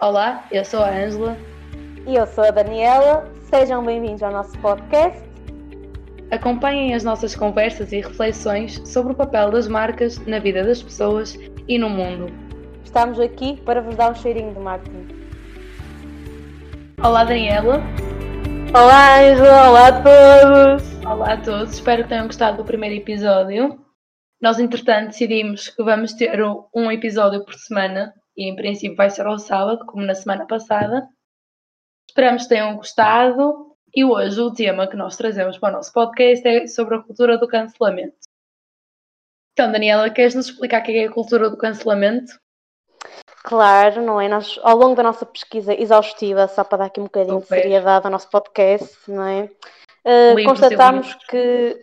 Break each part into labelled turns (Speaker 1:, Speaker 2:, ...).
Speaker 1: Olá, eu sou a Ângela.
Speaker 2: E eu sou a Daniela. Sejam bem-vindos ao nosso podcast.
Speaker 1: Acompanhem as nossas conversas e reflexões sobre o papel das marcas na vida das pessoas e no mundo.
Speaker 2: Estamos aqui para vos dar um cheirinho de marketing.
Speaker 1: Olá, Daniela.
Speaker 2: Olá, Ângela. Olá a todos.
Speaker 1: Olá a todos. Espero que tenham gostado do primeiro episódio. Nós, entretanto, decidimos que vamos ter um episódio por semana e, em princípio, vai ser ao sábado, como na semana passada. Esperamos que tenham gostado e hoje o tema que nós trazemos para o nosso podcast é sobre a cultura do cancelamento. Então, Daniela, queres nos explicar o que é a cultura do cancelamento?
Speaker 2: Claro, não é? Nós, ao longo da nossa pesquisa exaustiva, só para dar aqui um bocadinho Super. de seriedade ao nosso podcast, não é? Uh, constatamos que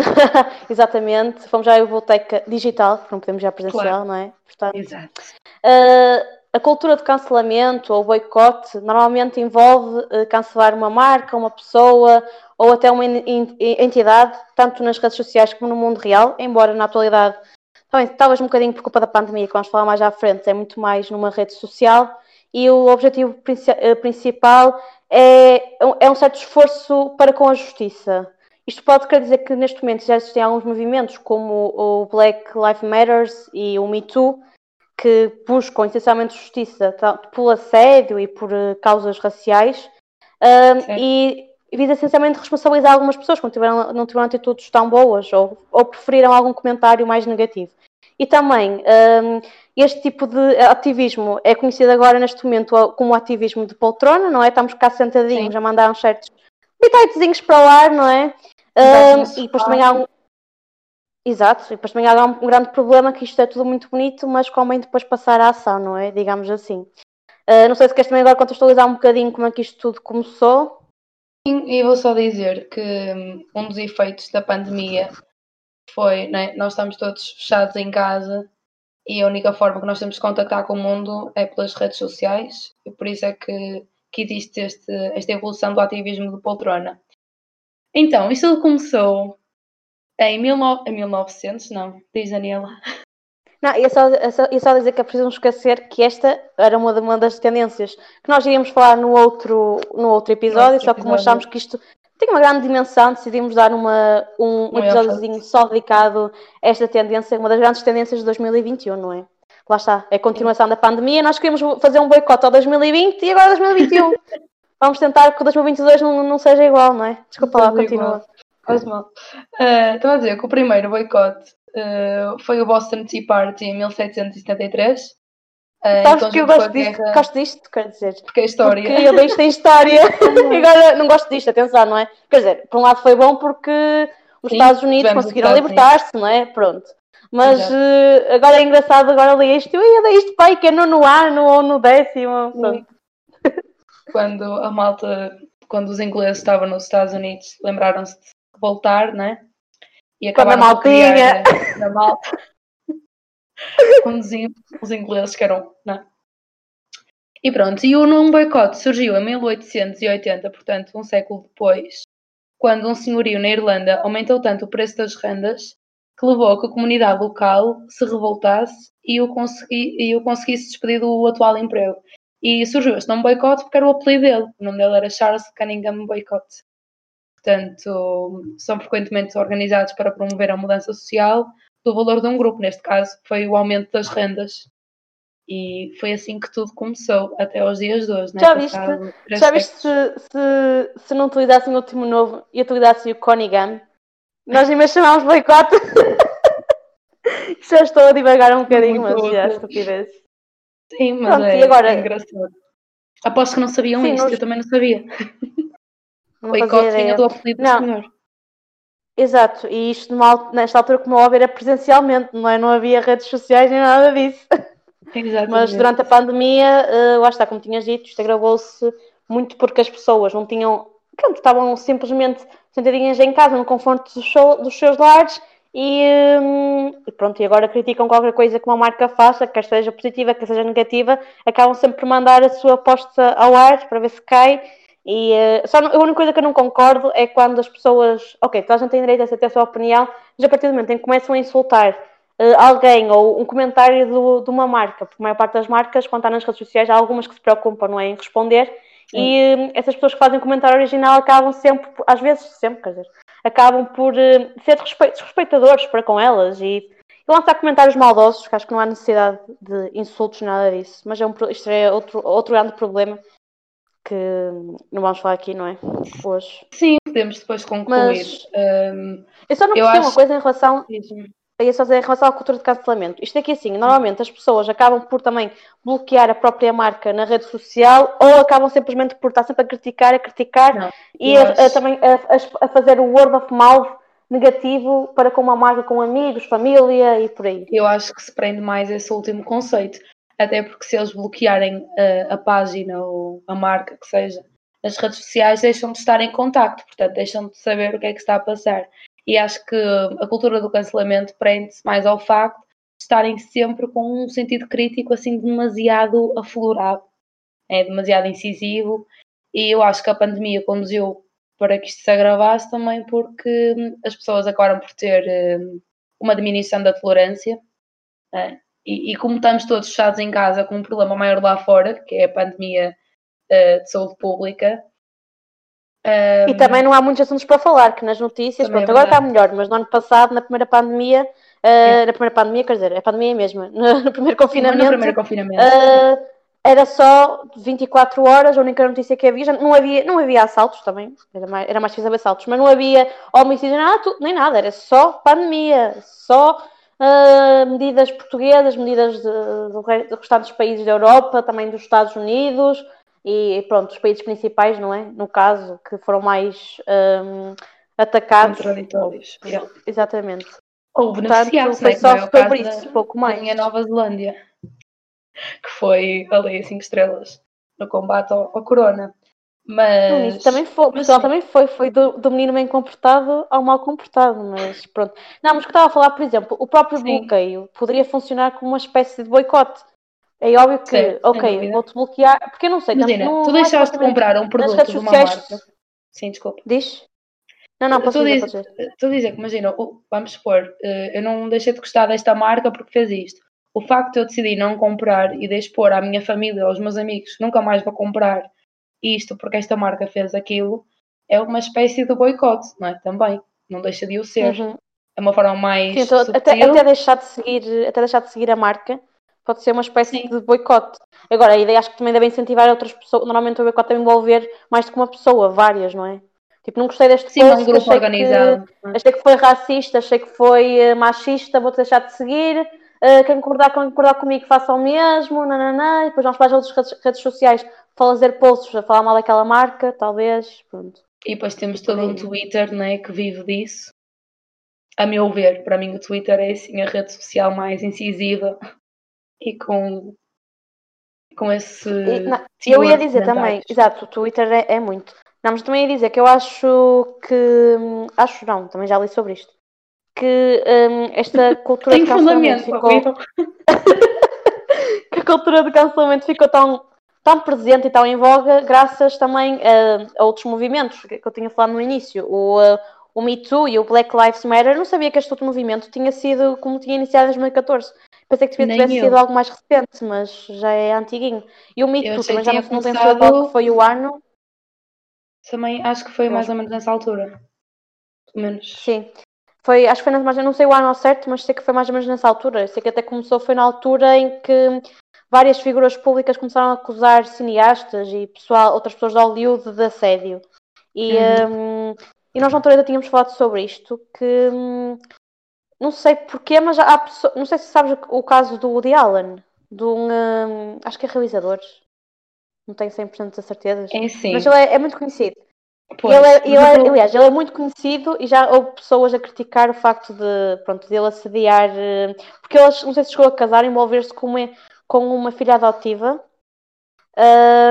Speaker 2: Exatamente, fomos à biblioteca digital, porque não podemos à presencial, claro. não é?
Speaker 1: Portanto, Exato.
Speaker 2: Uh, a cultura de cancelamento ou boicote normalmente envolve uh, cancelar uma marca, uma pessoa ou até uma entidade, tanto nas redes sociais como no mundo real, embora na atualidade, também, talvez um bocadinho por culpa da pandemia, que vamos falar mais à frente, é muito mais numa rede social e o objetivo eh, principal é, é um certo esforço para com a justiça. Isto pode querer dizer que neste momento já existem alguns movimentos como o Black Lives Matters e o Me Too que buscam essencialmente justiça pelo assédio e por uh, causas raciais e visa essencialmente responsabilizar algumas pessoas que não tiveram, não tiveram atitudes tão boas ou, ou preferiram algum comentário mais negativo. E também um, este tipo de ativismo é conhecido agora neste momento como ativismo de poltrona, não é? Estamos cá sentadinhos Sim. a mandar uns certos bititezinhos para o ar, não é? Um, e depois também há um. Exato, e depois também há um grande problema que isto é tudo muito bonito, mas convém depois passar à ação, não é? Digamos assim. Uh, não sei se queres também agora contextualizar um bocadinho como é que isto tudo começou.
Speaker 1: Sim, e vou só dizer que hum, um dos efeitos da pandemia foi, né, nós estamos todos fechados em casa e a única forma que nós temos de contactar com o mundo é pelas redes sociais e por isso é que, que existe este, esta evolução do ativismo de poltrona. Então, isto começou em 19, 1900, não, diz Daniela.
Speaker 2: Não, ia só, ia só, ia só dizer que é preciso esquecer que esta era uma, uma das tendências que nós iríamos falar no outro, no outro episódio, só que como achámos que isto tem uma grande dimensão, decidimos dar uma, um, um episódiozinho só dedicado a esta tendência, uma das grandes tendências de 2021, não é? Lá está, é a continuação da pandemia. Nós queríamos fazer um boicote ao 2020 e agora 2021. Vamos tentar que o 2022 não, não seja igual, não é? Desculpa lá, continua.
Speaker 1: Faz mal. Uh, a dizer que o primeiro boicote uh, foi o Boston Tea Party em 1773. Uh,
Speaker 2: eh, Sabes que eu gosto disto, guerra... gosto disto, quer dizer.
Speaker 1: Porque é história.
Speaker 2: Porque eu deixo a história. agora não gosto disto, atenção, não é? Quer dizer, por um lado foi bom porque os Sim, Estados Unidos conseguiram libertar-se, não é? Pronto. Mas uh, agora é engraçado, agora li isto, eu ia dar isto pai, que é no ano ou no décimo. Pronto
Speaker 1: quando a malta, quando os ingleses estavam nos Estados Unidos, lembraram-se de voltar, né?
Speaker 2: E acabaram quando a maltinha.
Speaker 1: Na malta. quando os, os ingleses que eram, né? E pronto, e o num boicote surgiu em 1880, portanto, um século depois, quando um senhorio na Irlanda aumentou tanto o preço das rendas que levou a que a comunidade local se revoltasse e o, consegui, e o conseguisse despedir do atual emprego. E surgiu este nome boicote porque era o apelido dele. O nome dele era Charles Cunningham Boycott. Portanto, são frequentemente organizados para promover a mudança social do valor de um grupo. Neste caso, foi o aumento das rendas. E foi assim que tudo começou, até aos dias de hoje. Né?
Speaker 2: Já viste, já viste se, se, se não utilizassem o último novo e utilizassem o Conigan? Nós nem mais chamámos boicote. já estou a divagar um bocadinho, Muito mas já, estupidez.
Speaker 1: Sim, mas Pronto, é, agora... é engraçado. Aposto que não sabiam Sim, isto, eu também não sabia. Não o Boicote vinha do apelido do senhor.
Speaker 2: Exato, e isto numa, nesta altura, como é óbvio, era presencialmente, não, é? não havia redes sociais nem nada disso.
Speaker 1: Exatamente.
Speaker 2: Mas durante a pandemia, uh, lá está, como tinhas dito, isto agravou-se muito porque as pessoas não tinham, pronto, estavam simplesmente sentadinhas em casa, no conforto dos, show, dos seus lares e, hum, pronto, e agora criticam qualquer coisa que uma marca faça, quer seja positiva, quer seja negativa, acabam sempre por mandar a sua aposta ao ar para ver se cai. E uh, só a única coisa que eu não concordo é quando as pessoas, ok, toda a gente tem direito a ter a sua opinião, mas a partir do momento em que começam a insultar uh, alguém ou um comentário do, de uma marca, porque a maior parte das marcas, quando está nas redes sociais, há algumas que se preocupam não é, em responder Sim. e uh, essas pessoas que fazem comentário original acabam sempre, às vezes sempre, quer dizer, acabam por uh, ser desrespeitadores para com elas e, e lançar comentários maldosos, que acho que não há necessidade de insultos, nada disso, mas é um, isto é outro, outro grande problema que não vamos falar aqui, não é? Hoje.
Speaker 1: Sim, podemos depois concluir. Mas,
Speaker 2: um, eu só não percebi acho... uma coisa em relação. Só dizer em relação à cultura de cancelamento. Isto é que assim, normalmente as pessoas acabam por também bloquear a própria marca na rede social ou acabam simplesmente por estar sempre a criticar, a criticar não, e a, a, também a, a, fazer o word of mouth negativo para com uma marca, com amigos, família e por aí.
Speaker 1: Eu acho que se prende mais esse último conceito até porque se eles bloquearem a, a página ou a marca que seja nas redes sociais, deixam de estar em contacto, portanto, deixam de saber o que é que está a passar. E acho que a cultura do cancelamento prende-se mais ao facto de estarem sempre com um sentido crítico assim demasiado aflorado, é demasiado incisivo. E eu acho que a pandemia conduziu para que isto se agravasse também porque as pessoas acabaram por ter hum, uma diminuição da tolerância. É? E, e, como estamos todos fechados em casa com um problema maior lá fora, que é a pandemia uh, de saúde pública.
Speaker 2: Um, e também não há muitos assuntos para falar, que nas notícias, pronto, é agora está melhor, mas no ano passado, na primeira pandemia, uh, é. na primeira pandemia, quer dizer, é a pandemia mesmo, no, no primeiro confinamento. No
Speaker 1: primeiro confinamento.
Speaker 2: Uh, era só 24 horas, a única notícia que havia, não havia, não havia assaltos também, era mais, era mais difícil haver assaltos, mas não havia homicídio, nada, nem nada, era só pandemia, só uh, medidas portuguesas, medidas de, do, restante dos países da Europa, também dos Estados Unidos e pronto, os países principais, não é? No caso, que foram mais um, atacados.
Speaker 1: Contraditórios.
Speaker 2: Exatamente.
Speaker 1: Ou beneficiados, foi né? só sobre isso, da, pouco mais. A Nova Zelândia, que foi ali a 5 estrelas no combate ao, ao corona. Mas.
Speaker 2: Não, também foi, pessoal, também foi, foi do, do, menino bem comportado ao mal comportado, mas pronto. Não, mas que estava a falar, por exemplo, o próprio sim. bloqueio poderia funcionar como uma espécie de boicote. É óbvio que, ok, vou-te bloquear, porque eu não sei.
Speaker 1: Imagina, não, tu deixaste de comprar um produto de uma sociais... marca. Sim, desculpa.
Speaker 2: Diz? Não, não, posso dizer, dizer.
Speaker 1: Estou a dizer que, imagina, vamos supor, eh, eu não deixei de gostar desta marca porque fez isto. O facto de eu decidir não comprar e de expor à minha família, aos meus amigos, nunca mais vou comprar isto porque esta marca fez aquilo, é uma espécie de boicote, não é? Também, não deixa de o ser. Uhum. É uma forma mais. Sim, então,
Speaker 2: até, até, deixar de seguir, até deixar de seguir a marca pode ser uma espécie Sim. de boicote. Agora, a ideia acho que também deve incentivar outras pessoas. Normalmente o boicote deve envolver mais do que uma pessoa, várias, não é? Tipo, não gostei deste
Speaker 1: Sim, post, um grupo achei organizado.
Speaker 2: Que, achei que foi racista, achei que foi eh, machista, vou-te deixar de seguir. Uh, quem concordar, quem concordar comigo faça o mesmo, nananã, e depois vamos para as outras redes, redes sociais fazer posts a falar mal daquela marca, talvez, pronto.
Speaker 1: E depois temos todo um Twitter, né, que vive disso. A meu ver, para mim o Twitter é assim a rede social mais incisiva e com com esse.
Speaker 2: E, não, eu ia dizer também, exato, o Twitter é, é, muito. Não, mas também ia dizer que eu acho que. Acho não, também já li sobre isto. Que um, esta cultura
Speaker 1: de cancelamento ficou.
Speaker 2: que a cultura de cancelamento ficou tão tão presente e tão em voga graças também a, a outros movimentos que eu tinha falado no início. O, o Me Too e o Black Lives Matter, eu não sabia que este outro movimento tinha sido como tinha iniciado em 2014. Pensei que tivesse sido algo mais recente, mas já é antiguinho. E o Me Too também já não, não tem qual que foi o ano.
Speaker 1: Também acho que foi mais ou menos nessa altura. Pelo menos.
Speaker 2: Sim. Foi, acho que foi mais, não sei o ano ao certo, mas sei que foi mais ou menos nessa altura. Sei que até começou, foi na altura em que várias figuras públicas começaram a acusar cineastas e pessoal, outras pessoas de Hollywood de assédio. E, uhum. um, e nós na altura tínhamos falado sobre isto, que um, não sei porquê, mas há pessoas, não sei se sabes o caso do Woody Allen, de um, um acho que é realizador, não tenho 100% de certeza,
Speaker 1: é sim.
Speaker 2: mas ele é, é muito conhecido. Pois, ele, é, ele é, aliás, ele é muito conhecido e já houve pessoas a criticar o facto de, pronto, dele assediar, hum, porque ele, não sei se chegou a casar, envolver-se com uma, com uma filha adotiva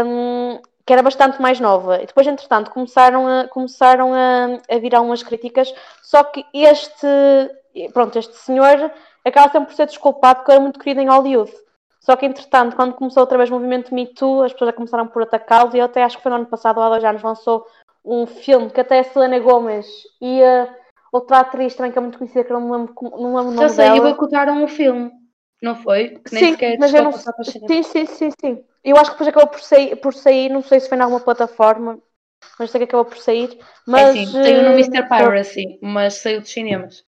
Speaker 2: um, que era bastante mais nova. E depois, entretanto, começaram a, começaram a, a virar umas críticas, só que este, pronto, este senhor acaba sempre por ser desculpado porque era muito querido em Hollywood. Só que, entretanto, quando começou outra vez o movimento Me Too, as pessoas já começaram por atacá-lo e eu até acho que foi no ano passado, há dois anos, lançou um filme que até a Selena Gomez ia outra atriz também que é muito conhecida, que eu não lembro, não lembro o nome
Speaker 1: Já sei,
Speaker 2: dela.
Speaker 1: e boicotaram o filme, não foi? Que nem
Speaker 2: Sim,
Speaker 1: sequer
Speaker 2: mas eu não
Speaker 1: a
Speaker 2: Sim, sim, sim, sim. Eu acho que depois acabou por sair, por sair, não sei se foi em alguma plataforma, mas sei que acabou por sair. Mas,
Speaker 1: É sim, saiu no
Speaker 2: eh,
Speaker 1: Mr. Piracy, mas saiu dos cinemas,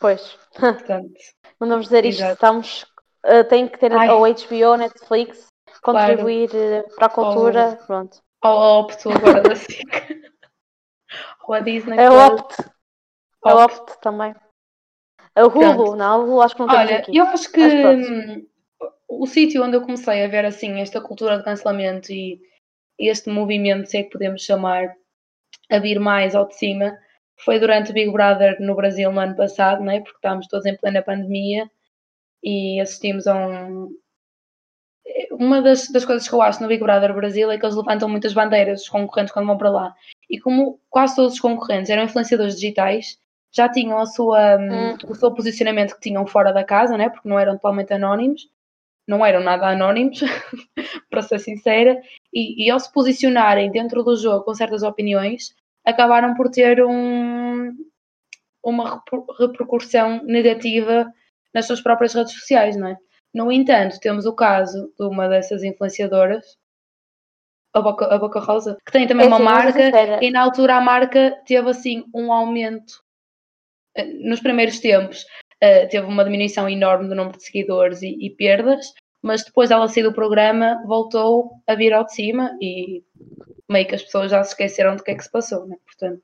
Speaker 2: Pois,
Speaker 1: portanto.
Speaker 2: mandamos dizer isto,
Speaker 1: Exato.
Speaker 2: estamos, eh, tem que ter
Speaker 1: Ai.
Speaker 2: ou HBO, Netflix, contribuir eh, para a cultura, pronto.
Speaker 1: Ou a opto agora da SIC. Ou a Disney
Speaker 2: É
Speaker 1: Plus.
Speaker 2: Opt, é Opt também. A Hulu,
Speaker 1: Pronto.
Speaker 2: não, a Hulu acho que não temos
Speaker 1: Olha,
Speaker 2: aqui.
Speaker 1: eu acho que hum, o sítio onde eu comecei a ver assim esta cultura de cancelamento e este movimento, se é que podemos chamar, a vir mais ao de cima, foi durante o Big Brother no Brasil no ano passado, né? porque estávamos todos em plena pandemia e assistimos a um. Uma das, das coisas que eu acho no Big Brother Brasil é que eles levantam muitas bandeiras, os concorrentes, quando vão para lá. E como quase todos os concorrentes eram influenciadores digitais, já tinham a sua, hum,
Speaker 2: Hum.
Speaker 1: o seu posicionamento que tinham fora da casa, né? porque não eram totalmente anónimos, não eram nada anónimos, para ser sincera, e, e ao se posicionarem dentro do jogo com certas opiniões, acabaram por ter um, uma repercussão negativa nas suas próprias redes sociais, não é? No entanto, temos o caso de uma dessas influenciadoras, a Boca, a Boca Rosa, que tem também
Speaker 2: É
Speaker 1: uma
Speaker 2: ser
Speaker 1: marca, e na altura a marca teve assim um aumento eh, nos primeiros tempos. eh, teve uma diminuição enorme do número de seguidores e, e perdas, mas depois ela sair do programa voltou a vir ao de cima e meio que as pessoas já se esqueceram do que é que se passou, né? Portanto,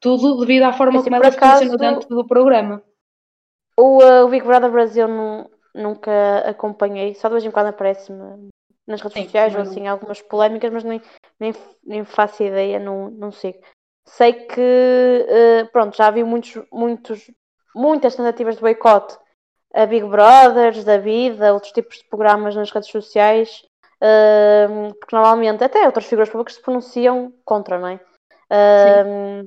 Speaker 1: tudo devido à forma
Speaker 2: Assim,
Speaker 1: como ela
Speaker 2: acaso-
Speaker 1: dentro do programa.
Speaker 2: O, eh, o Big Brother Brasil nu- nunca acompanhei, só de vez em quando aparece-me nas redes
Speaker 1: Sim,
Speaker 2: sociais ou assim algumas polémicas, mas nem, nem, nem faço ideia, não, não sigo. Sei que, eh, pronto, já vi muitos, muitos, muitas tentativas de boicote a Big Brothers, da vida, outros tipos de programas nas redes sociais, porque normalmente até outras figuras públicas se pronunciam contra, não é? Eh,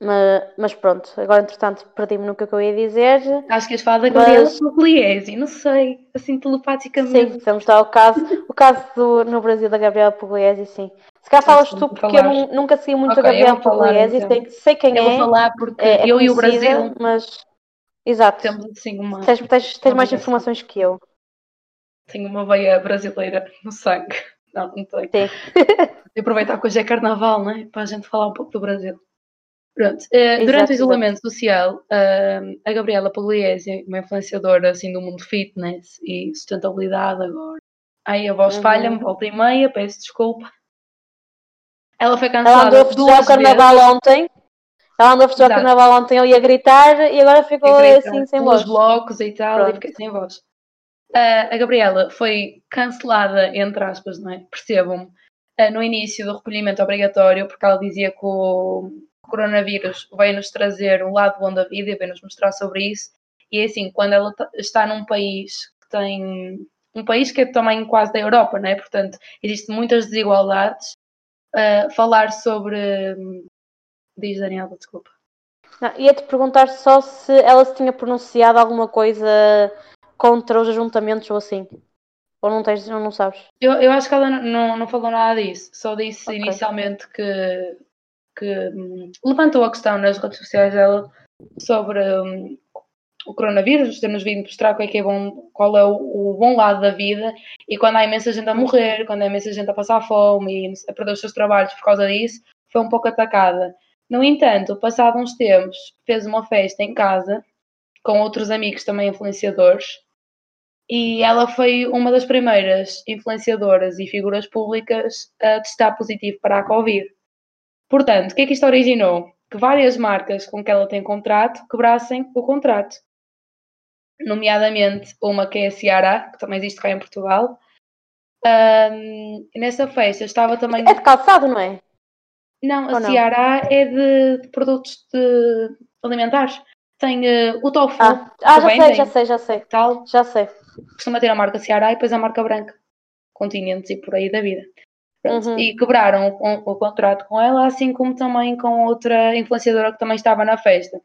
Speaker 2: mas, mas pronto, agora entretanto perdi-me no que eu ia dizer.
Speaker 1: Acho que ias falar da
Speaker 2: Mas-
Speaker 1: Gabriela Pugliese, não sei, assim
Speaker 2: Sim,
Speaker 1: telepaticamente.
Speaker 2: vamos dar o caso, o caso do, no Brasil da Gabriela Pugliese, sim. Se calhar falas
Speaker 1: Sim,
Speaker 2: tu, porque eu
Speaker 1: falar.
Speaker 2: nu- nunca segui muito
Speaker 1: Ok,
Speaker 2: a Gabriela
Speaker 1: eu
Speaker 2: Pugliese,
Speaker 1: então.
Speaker 2: sei, sei quem
Speaker 1: Eu
Speaker 2: é,
Speaker 1: vou falar porque
Speaker 2: é, é
Speaker 1: eu e o
Speaker 2: conhecida,
Speaker 1: Brasil
Speaker 2: mas... Exato,
Speaker 1: temos assim uma,
Speaker 2: tens, tens, tens mais informações que eu.
Speaker 1: Tenho uma veia brasileira no sangue. Não, não tenho.
Speaker 2: Sim.
Speaker 1: E aproveitar que hoje é carnaval, né? Para a gente falar um pouco do Brasil. Pronto.
Speaker 2: Exato,
Speaker 1: durante o isolamento social, ah, a Gabriela Pugliese, uma influenciadora assim do mundo fitness e sustentabilidade agora. Aí a voz
Speaker 2: Uhum.
Speaker 1: falha-me, volta e meia, peço desculpa. Ela foi
Speaker 2: Ela
Speaker 1: cancelada
Speaker 2: andou a o carnaval
Speaker 1: vezes.
Speaker 2: ontem, ela andou a festejar o carnaval ontem, eu ia gritar e agora ficou
Speaker 1: e
Speaker 2: assim sem voz.
Speaker 1: blocos e tal, e
Speaker 2: Pronto.
Speaker 1: fiquei sem voz. Ah, a Gabriela foi cancelada, entre aspas, não é? Percebam-me, ah, no início do recolhimento obrigatório, porque ela dizia que o coronavírus veio-nos trazer um lado bom da vida e veio-nos mostrar sobre isso. E é assim, quando ela ta- está num país que tem. um país que é tamanho quase da Europa, não é? Portanto, existem muitas desigualdades. ah, falar sobre. Diz Daniela, desculpa.
Speaker 2: Ia-te perguntar só se ela se tinha pronunciado alguma coisa contra os ajuntamentos ou assim. Ou não tens, ou não sabes?
Speaker 1: Eu, eu acho que ela não, não, não falou nada disso, só disse
Speaker 2: Ok.
Speaker 1: inicialmente que, que hum, levantou a questão nas redes sociais dela sobre hum, o coronavírus, ter-nos vindo mostrar qual é, que é bom, qual é o, o bom lado da vida e quando há imensa gente a morrer, quando há imensa gente a passar fome e a perder os seus trabalhos por causa disso, foi um pouco atacada. No entanto, passado uns tempos, fez uma festa em casa com outros amigos também influenciadores e ela foi uma das primeiras influenciadoras e figuras públicas a testar positivo para a Covid. Portanto, o que é que isto originou? Que várias marcas com que ela tem contrato quebrassem o contrato. Nomeadamente uma que é a Ciara, que também existe cá em Portugal. E nessa festa estava também.
Speaker 2: É de calçado, não é?
Speaker 1: Não, a
Speaker 2: Ou não?
Speaker 1: Ciara é de, de produtos de alimentares. Tem eh, o tofu,
Speaker 2: Ah, ah já sei,
Speaker 1: vendem,
Speaker 2: já sei, já sei.
Speaker 1: tal,
Speaker 2: Já sei.
Speaker 1: Costuma ter a marca Ceará e depois a marca branca, continentes e por aí da vida.
Speaker 2: Uhum.
Speaker 1: E quebraram o, o contrato com ela, assim como também com outra influenciadora que também estava na festa.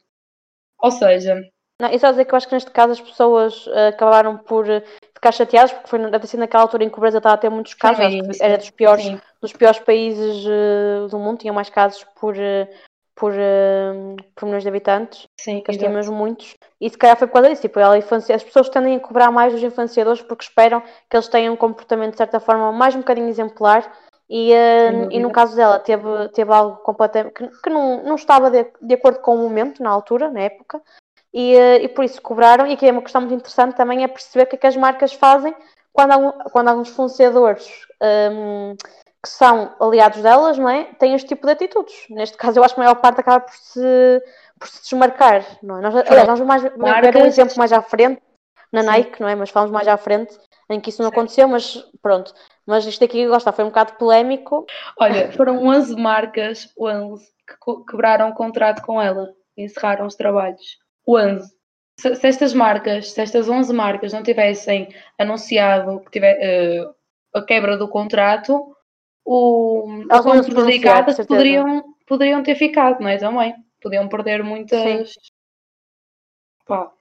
Speaker 1: Ou seja,
Speaker 2: Não, e só dizer que eu acho que neste caso as pessoas eh, acabaram por eh, ficar chateadas porque foi deve ter naquela altura em que o Brasil estava a ter muitos casos,
Speaker 1: no
Speaker 2: acho que
Speaker 1: início.
Speaker 2: era dos piores,
Speaker 1: Sim,
Speaker 2: dos piores países eh, do mundo, tinham mais casos por, por, uh, por milhões de habitantes,
Speaker 1: Sim,
Speaker 2: que
Speaker 1: exato.
Speaker 2: temos muitos, e se calhar foi por causa disso, tipo, ela as pessoas tendem a cobrar mais dos influenciadores porque esperam que eles tenham um comportamento de certa forma mais um bocadinho exemplar. E, uh, e no caso dela teve, teve algo completamente que, que não, não estava de, de acordo com o momento na altura, na época, e, uh, e por isso cobraram, e aqui é uma questão muito interessante também é perceber o que é que as marcas fazem quando, quando alguns influenciadores um, que são aliados delas, não é? Têm este tipo de atitudes. Neste caso, eu acho que a maior parte acaba por se, por se desmarcar, não é? Nós, aliás, nós vamos mais, ver um exemplo mais à frente, na Sim. Nike, não é? Mas falamos mais à frente, em que isso não Sim. aconteceu, mas pronto. Mas isto aqui, gosta, foi um bocado polémico.
Speaker 1: Olha, foram 11 marcas, 11, que quebraram o contrato com ela, encerraram os trabalhos. 11. Se, se, estas marcas, se estas 11 marcas não tivessem anunciado que tiver, uh, a quebra do contrato, o, as prejudicadas poderiam, poderiam ter ficado, não é? Também. Podiam perder muitas. Sim. Pá.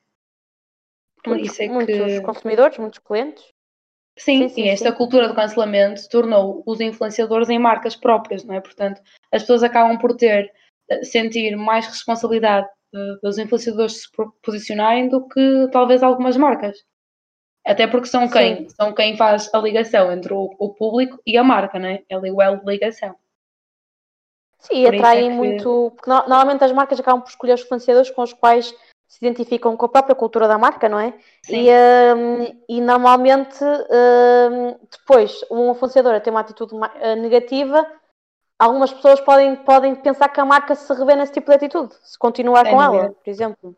Speaker 2: Muitos, é muitos que... consumidores, muitos clientes.
Speaker 1: Sim, sim, sim e esta sim. cultura do cancelamento tornou os influenciadores em marcas próprias, não é? Portanto, as pessoas acabam por ter, eh, sentir mais responsabilidade dos influenciadores se posicionarem do que talvez algumas marcas. Até porque são quem? Sim. São quem faz a ligação entre o, o, público e a marca, né? É o elo de ligação.
Speaker 2: Sim, Por atraem é que... muito. Porque normalmente as marcas acabam por escolher os influenciadores com os quais se identificam com a própria cultura da marca, não é? E, um, e, normalmente um, depois um influenciador tem uma atitude uh, negativa, algumas pessoas podem, podem pensar que a marca se revê nesse tipo de atitude, se continuar Sem com dúvida. ela, por exemplo.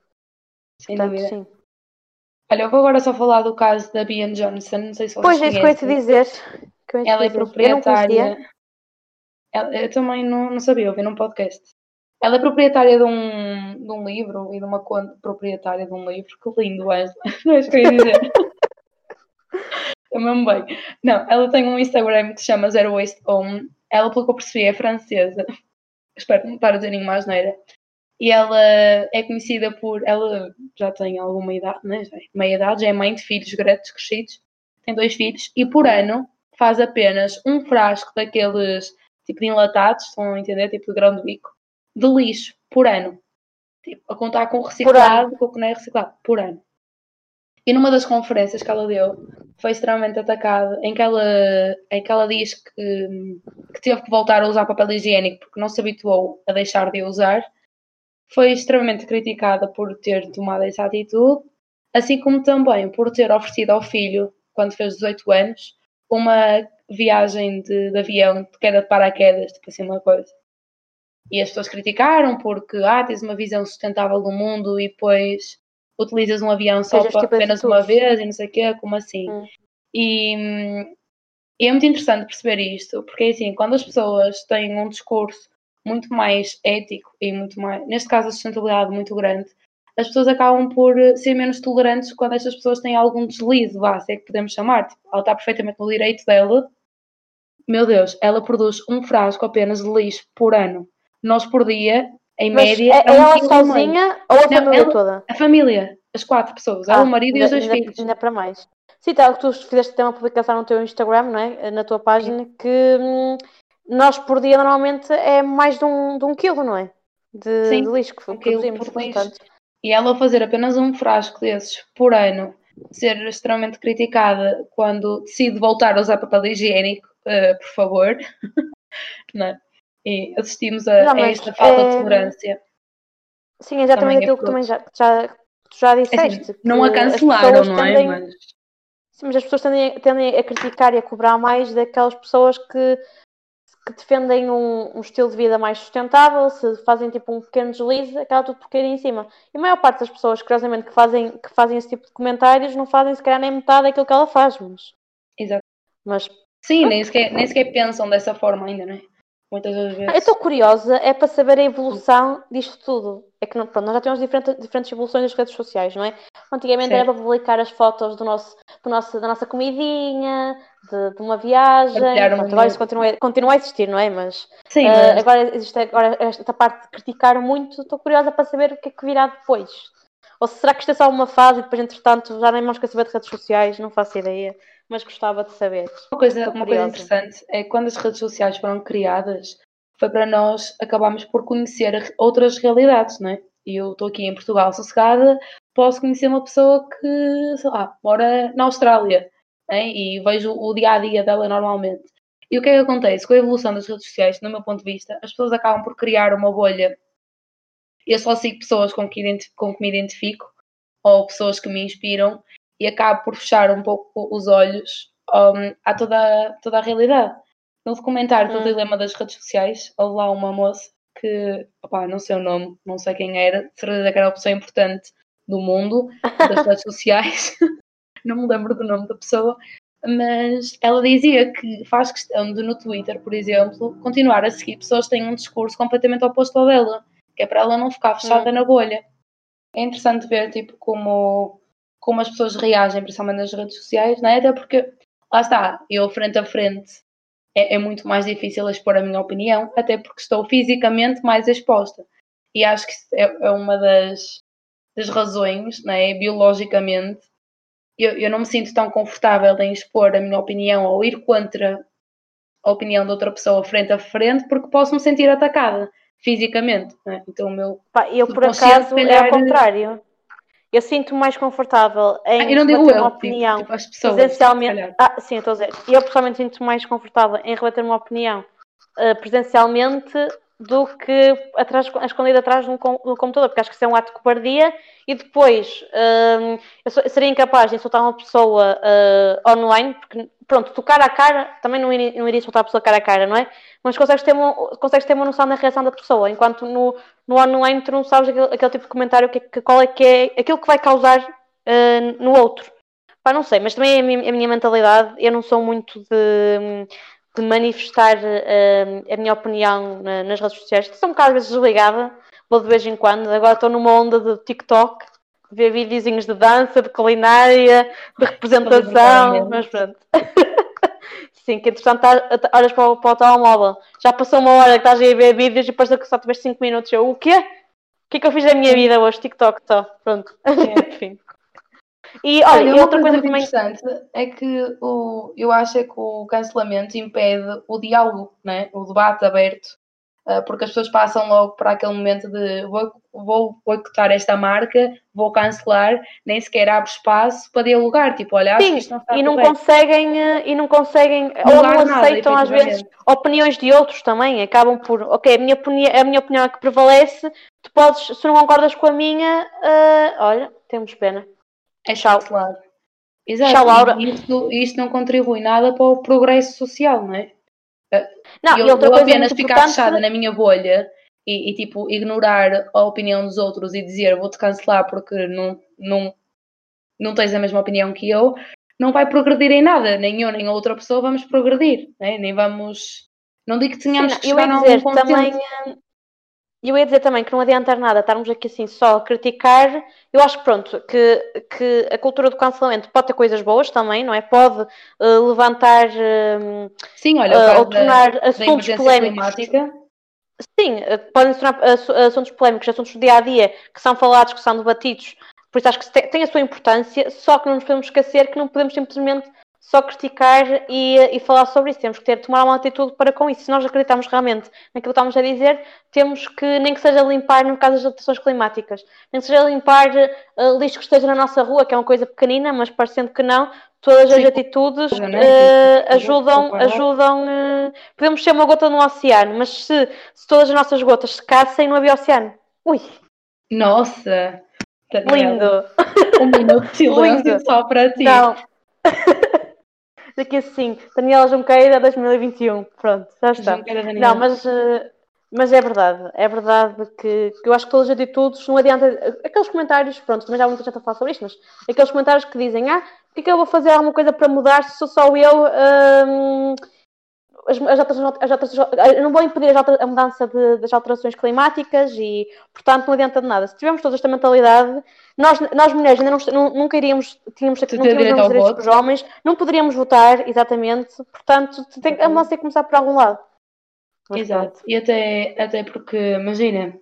Speaker 1: Sem Portanto, dúvida. Sim. Olha, eu vou agora só falar do caso da Bian Johnson, não sei se vocês
Speaker 2: Pois, é isso que eu ia te dizer.
Speaker 1: ela é proprietária. Eu, ela, eu também não, não sabia, ouvi num podcast. Ela é proprietária de um, de um livro e de uma conta proprietária de um livro. Que lindo, é? Não é isso que eu ia dizer. eu mesmo bem. Não, ela tem um Instagram que se chama Zero Waste Home. Ela, pelo que eu percebi, é francesa. Espero não estar a dizer nenhuma asneira. E ela é conhecida por. Ela já tem alguma idade, né? Já é meia idade, já é mãe de filhos grandes, crescidos, tem dois filhos, e por ano faz apenas um frasco daqueles tipo de enlatados, estão a entender? Tipo de grão de bico, de lixo por ano. Tipo, a contar com reciclado, com o que não é reciclado, por ano. E numa das conferências que ela deu, foi extremamente atacada, em que ela, em que ela diz que, que teve que voltar a usar papel higiênico porque não se habituou a deixar de usar foi extremamente criticada por ter tomado essa atitude, assim como também por ter oferecido ao filho, quando fez 18 anos, uma viagem de, de avião de queda de paraquedas, tipo assim, uma coisa. E as pessoas criticaram porque, ah, tens uma visão sustentável do mundo e depois utilizas um avião só para, tipo apenas uma vez e não sei o quê, como assim? Hum. E, e é muito interessante perceber isto, porque assim, quando as pessoas têm um discurso muito mais ético e muito mais, neste caso, a sustentabilidade muito grande, as pessoas acabam por eh, ser menos tolerantes quando estas pessoas têm algum deslize, vá, se é que podemos chamar. Tipo, ela está perfeitamente no direito dela. Meu Deus, ela produz um frasco apenas de lixo por ano. Nós por dia, em Mas média.
Speaker 2: É, é ela sozinha ou a Não, família
Speaker 1: ela,
Speaker 2: toda?
Speaker 1: A família, as quatro pessoas, ah, o marido ainda, e os dois
Speaker 2: ainda,
Speaker 1: filhos.
Speaker 2: Ainda para mais. Sim, que tu fizeste até uma publicação no teu Instagram, não é? Na tua página, que hum, nós por dia normalmente é mais de um, de um quilo, não é? De, Sim, de lixo que um produzimos. Portanto.
Speaker 1: E ela fazer apenas um frasco desses por ano, ser extremamente criticada quando decide voltar a usar papel higiênico, uh, por favor, não é? E assistimos a, não, a esta falta é... de tolerância.
Speaker 2: Sim, exatamente aquilo é que também já, já, tu já disseste.
Speaker 1: É assim, não a cancelaram, não é? Mas...
Speaker 2: Sim, mas as pessoas tendem, tendem a criticar e a cobrar mais daquelas pessoas que que defendem um, um, estilo de vida mais sustentável, se fazem tipo um pequeno deslize, acaba tudo por cair em cima. E a maior parte das pessoas, curiosamente, que fazem, que fazem esse tipo de comentários não fazem se calhar nem metade daquilo que ela faz, mas.
Speaker 1: Exato.
Speaker 2: Mas.
Speaker 1: Sim, nem sequer, nem sequer pensam dessa forma ainda, não é? Muitas vezes.
Speaker 2: Eu estou curiosa, é para saber a evolução disto tudo. É que pronto, nós já temos diferentes, diferentes evoluções das redes sociais, não é? Antigamente certo. era para publicar as fotos do nosso, do nosso, da nossa comidinha, de, de uma viagem. Pronto, agora isso continua, continua a existir, não é? Mas,
Speaker 1: Sim, uh, mas...
Speaker 2: agora existe agora esta parte de criticar muito. Estou curiosa para saber o que é que virá depois. Ou será que isto é só uma fase e depois, entretanto, já nem mais quer saber de redes sociais? Não faço ideia mas gostava de saber.
Speaker 1: Uma coisa, uma coisa interessante é que quando as redes sociais foram criadas, foi para nós acabarmos por conhecer outras realidades, não é? E eu estou aqui em Portugal sossegada, posso conhecer uma pessoa que, sei lá, mora na Austrália é? e vejo o dia a dia dela normalmente. E o que é que acontece? Com a evolução das redes sociais, no meu ponto de vista, as pessoas acabam por criar uma bolha. Eu só sigo pessoas com que, com que me identifico ou pessoas que me inspiram e acabo por fechar um pouco os olhos um, a toda, toda a realidade. No documentário do hum. Dilema das Redes Sociais, houve lá uma moça que, opá, não sei o nome, não sei quem era, de certeza que era uma pessoa importante do mundo, das redes sociais, não me lembro do nome da pessoa, mas ela dizia que faz questão de, no Twitter, por exemplo, continuar a seguir pessoas que têm um discurso completamente oposto ao dela, que é para ela não ficar fechada hum. na bolha. É interessante ver, tipo, como, como as pessoas reagem, principalmente nas redes sociais, não é? Até porque, lá está, eu frente a frente é, é muito mais difícil expor a minha opinião, até porque estou fisicamente mais exposta. E acho que é, é uma das, das razões, é? biologicamente, eu, eu não me sinto tão confortável em expor a minha opinião ou ir contra a opinião de outra pessoa frente a frente, porque posso me sentir atacada fisicamente. É? Então, o meu.
Speaker 2: Pá, eu, por acaso, calhar... é ao contrário. Eu sinto mais confortável em ah, eu não digo eu, uma opinião tipo, pessoas, presencialmente. Ah, sim, estou a dizer. Eu pessoalmente sinto mais confortável em rebater uma opinião uh, presencialmente do que atrás, escondido atrás de um, computador, porque acho que isso é um ato de cobardia e depois um, eu, sou, eu, seria incapaz de insultar uma pessoa uh, online, porque pronto, tu cara a cara, também não iria, não iria insultar a pessoa cara a cara, não é? Mas consegues ter uma, consegues ter uma noção da reação da pessoa, enquanto no, no online tu não sabes aquele, aquele tipo de comentário, que, que, qual é que é aquilo que vai causar uh, no outro. Pá, não sei, mas também é a minha, a minha mentalidade, eu não sou muito de de manifestar uh, a minha opinião na, nas redes sociais. Estou um bocado às vezes desligada, vou de vez em quando. Agora estou numa onda de TikTok, ver videozinhos de dança, de culinária, de representação, mas pronto. Sim, que entretanto tá, olhas para o, para o telemóvel, já passou uma hora que estás a ver vídeos e depois que só tiveste 5 minutos. Eu, o quê? O que é que eu fiz da minha vida hoje? TikTok só. Pronto. É. Enfim.
Speaker 1: E olha, olha outra coisa, coisa também interessante é que o, eu acho é que o cancelamento impede o diálogo, né? o debate aberto, porque as pessoas passam logo para aquele momento de vou, vou boicotar esta marca, vou cancelar, nem sequer abre espaço para dialogar, tipo, olha,
Speaker 2: Sim, não está e não conseguem e não conseguem ou não nada, aceitam às vezes opiniões de outros também, acabam por, ok, a minha opinião, a minha opinião é que prevalece, tu podes, se não concordas com a minha, uh, olha, temos pena.
Speaker 1: É Tchau. Claro. Exato. Tchau, Laura. Isto, isto não contribui nada para o progresso social, não é? Não, eu, eu apenas ficar fechada na minha bolha e, e, tipo ignorar a opinião dos outros e dizer vou-te cancelar porque não, não, não tens a mesma opinião que eu, não vai progredir em nada. Nem eu nem a outra pessoa vamos progredir, né? nem vamos. Não digo que tenhamos Sim, que chegar a também,
Speaker 2: e eu ia dizer também que não adianta nada estarmos aqui assim só a criticar. Eu acho que pronto, que, que a cultura do cancelamento pode ter coisas boas também, não é? Pode uh, levantar uh,
Speaker 1: Sim, olha, uh,
Speaker 2: ou tornar da, assuntos da polémicos. Climática. Sim, podem tornar assuntos polémicos, assuntos do dia a dia que são falados, que são debatidos. Por isso acho que tem a sua importância, só que não nos podemos esquecer que não podemos simplesmente só criticar e, e, falar sobre isso. Temos que ter, tomar uma atitude para com isso. Se nós acreditamos realmente naquilo que estamos a dizer, temos que, nem que seja limpar, no caso das alterações climáticas, nem que seja limpar uh, lixo que esteja na nossa rua, que é uma coisa pequenina, mas parecendo que não, todas Sim, as atitudes uh, ajudam, ajudam uh, podemos ser uma gota no oceano, mas se, se todas as nossas gotas secassem, não havia oceano. Ui!
Speaker 1: Nossa!
Speaker 2: Lindo!
Speaker 1: Um minuto de silêncio só para ti.
Speaker 2: Não. daqui assim, Daniela Junqueira 2021. Pronto, já está. Não, mas, eh, mas é verdade, é verdade que, que, eu acho que todas as atitudes não adianta. Aqueles comentários, pronto, também já há muita gente a falar sobre isto, mas aqueles comentários que dizem, ah, que é que eu vou fazer alguma coisa para mudar se sou só eu. Hum, as, as, as, as, não vou impedir a mudança de, das alterações climáticas e, portanto, não adianta de nada. Se tivermos toda esta mentalidade, nós, nós mulheres ainda não, nunca iríamos, tínhamos, não tínhamos os direitos dos homens, não poderíamos votar, exatamente. Portanto, tem, a mudança tem que começar por algum lado.
Speaker 1: Mas Exato. Pronto. E até, até porque, imagina,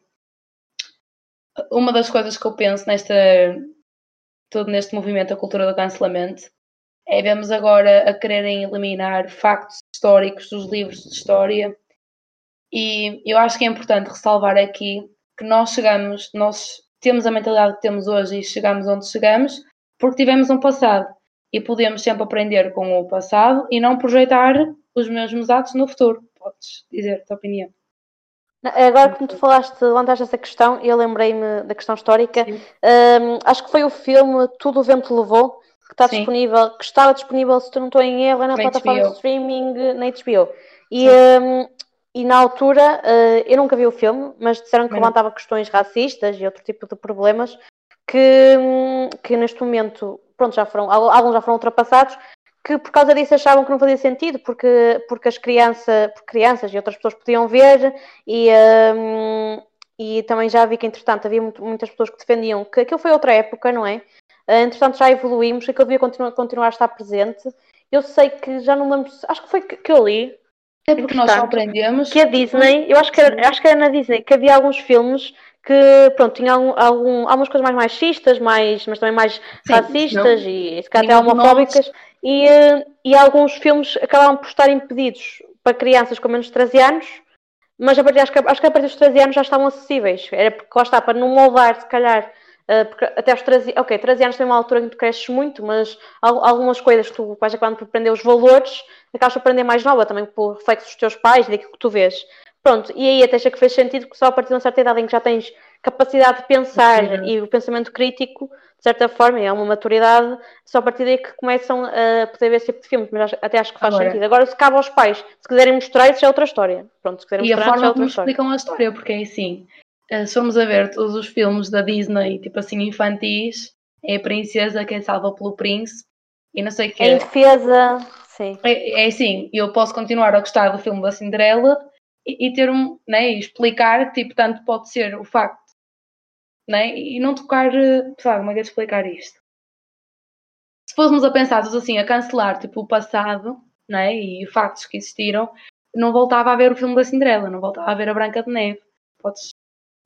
Speaker 1: uma das coisas que eu penso nesta todo neste movimento da cultura do cancelamento é vemos agora a quererem eliminar factos históricos dos livros de história E eu acho que é importante ressalvar aqui que nós chegamos, nós temos a mentalidade que temos hoje e chegamos onde chegamos porque tivemos um passado e podemos sempre aprender com o passado e não projetar os mesmos atos no futuro. Podes dizer a tua opinião.
Speaker 2: Agora, como tu falaste, levantaste essa questão, eu lembrei-me da questão histórica. Um, acho que foi o filme Tudo o Vento Levou, que está Sim. disponível, que estava disponível, se tu não estou em erro, é na, na plataforma HBO. de streaming na HBO. E, um, e na altura, uh, eu nunca vi o filme, mas disseram que levantava questões racistas e outro tipo de problemas que, hum, que neste momento, pronto, já foram, alguns já foram ultrapassados, que por causa disso achavam que não fazia sentido, porque, porque as crianças, porque crianças e outras pessoas podiam ver e, um, e também já vi que, entretanto, havia muitas pessoas que defendiam que aquilo foi outra época, não é? Uh, entretanto, já evoluímos e que eu devia continuar, continuar a estar presente. Eu sei que já não lembro, acho que foi que, que eu li.
Speaker 1: É porque nós aprendemos.
Speaker 2: Que a Disney, eu acho que, era, acho que era na Disney, que havia alguns filmes que pronto, tinha algum, algum, algumas coisas mais machistas, mais, mas também mais Sim, racistas não. e se calhar até homofóbicas. E, e alguns filmes acabavam por estar impedidos para crianças com menos de 13 anos, mas a partir, acho, que, acho que a partir dos 13 anos já estavam acessíveis. Era porque lá está, para não moldar, se calhar, porque até aos 13, ok, 13 anos tem uma altura em que tu cresces muito, mas algumas coisas que tu vais acabando por aprender os valores, acabas por aprender mais nova também por reflexos dos teus pais daquilo que tu vês. Pronto, e aí até acha que fez sentido que só a partir de uma certa idade em que já tens capacidade de pensar Sim. e o pensamento crítico, de certa forma, é uma maturidade, só a partir daí que começam a poder ver esse tipo de filmes, mas até acho que faz Agora, sentido. Agora, se cabe aos pais, se quiserem mostrar, isso é outra história. Pronto, se quiserem
Speaker 1: e
Speaker 2: mostrar,
Speaker 1: a forma
Speaker 2: é outra
Speaker 1: como história. explicam a história, porque é assim, se formos a ver todos os filmes da Disney, tipo assim, infantis, é a princesa que é salva pelo príncipe, e não sei o que.
Speaker 2: Em defesa, sim.
Speaker 1: É, é assim, eu posso continuar a gostar do filme da Cinderela, e, ter um, né, e explicar que tipo, tanto pode ser o facto, né, e não tocar, eh, sabe, como é que é de explicar isto? Se fôssemos a pensar assim, a cancelar tipo, o passado, né, e factos que existiram, não voltava a ver o filme da Cinderela, não voltava a ver a Branca de Neve. Podes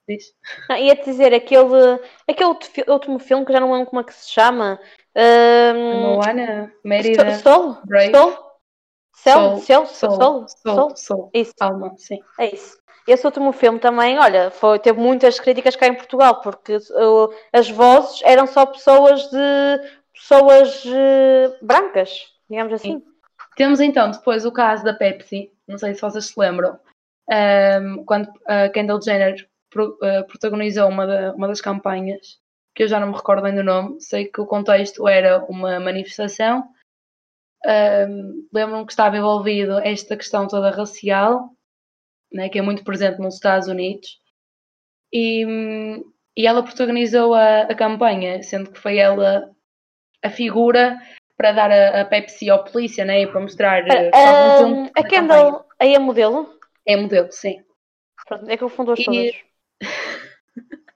Speaker 1: dizer?
Speaker 2: Não, ia-te dizer, aquele, aquele último filme que já não lembro como é que se chama. Um,
Speaker 1: Moana, Mérida? Brave.
Speaker 2: Soul? Céu,
Speaker 1: Céu,
Speaker 2: Sol,
Speaker 1: Sol, Sol, Isso. Alma, sim.
Speaker 2: É isso. Esse último filme também, olha, foi, teve muitas críticas cá em Portugal, porque uh, as vozes eram só pessoas de pessoas uh, brancas, digamos assim. Sim.
Speaker 1: Temos então depois o caso da Pepsi, não sei se vocês se lembram, um, quando a Kendall Jenner pro, uh, protagonizou uma, da, uma das campanhas, que eu já não me recordo bem do nome, sei que o contexto era uma manifestação um, Lembro-me que estava envolvido esta questão toda racial, né, que é muito presente nos Estados Unidos, e, e ela protagonizou a, a campanha, sendo que foi ela a figura para dar a, a Pepsi ao polícia, né, para mostrar.
Speaker 2: Uh, a Kendall aí é modelo?
Speaker 1: É modelo, sim.
Speaker 2: Pronto, é que eu fundo as todas.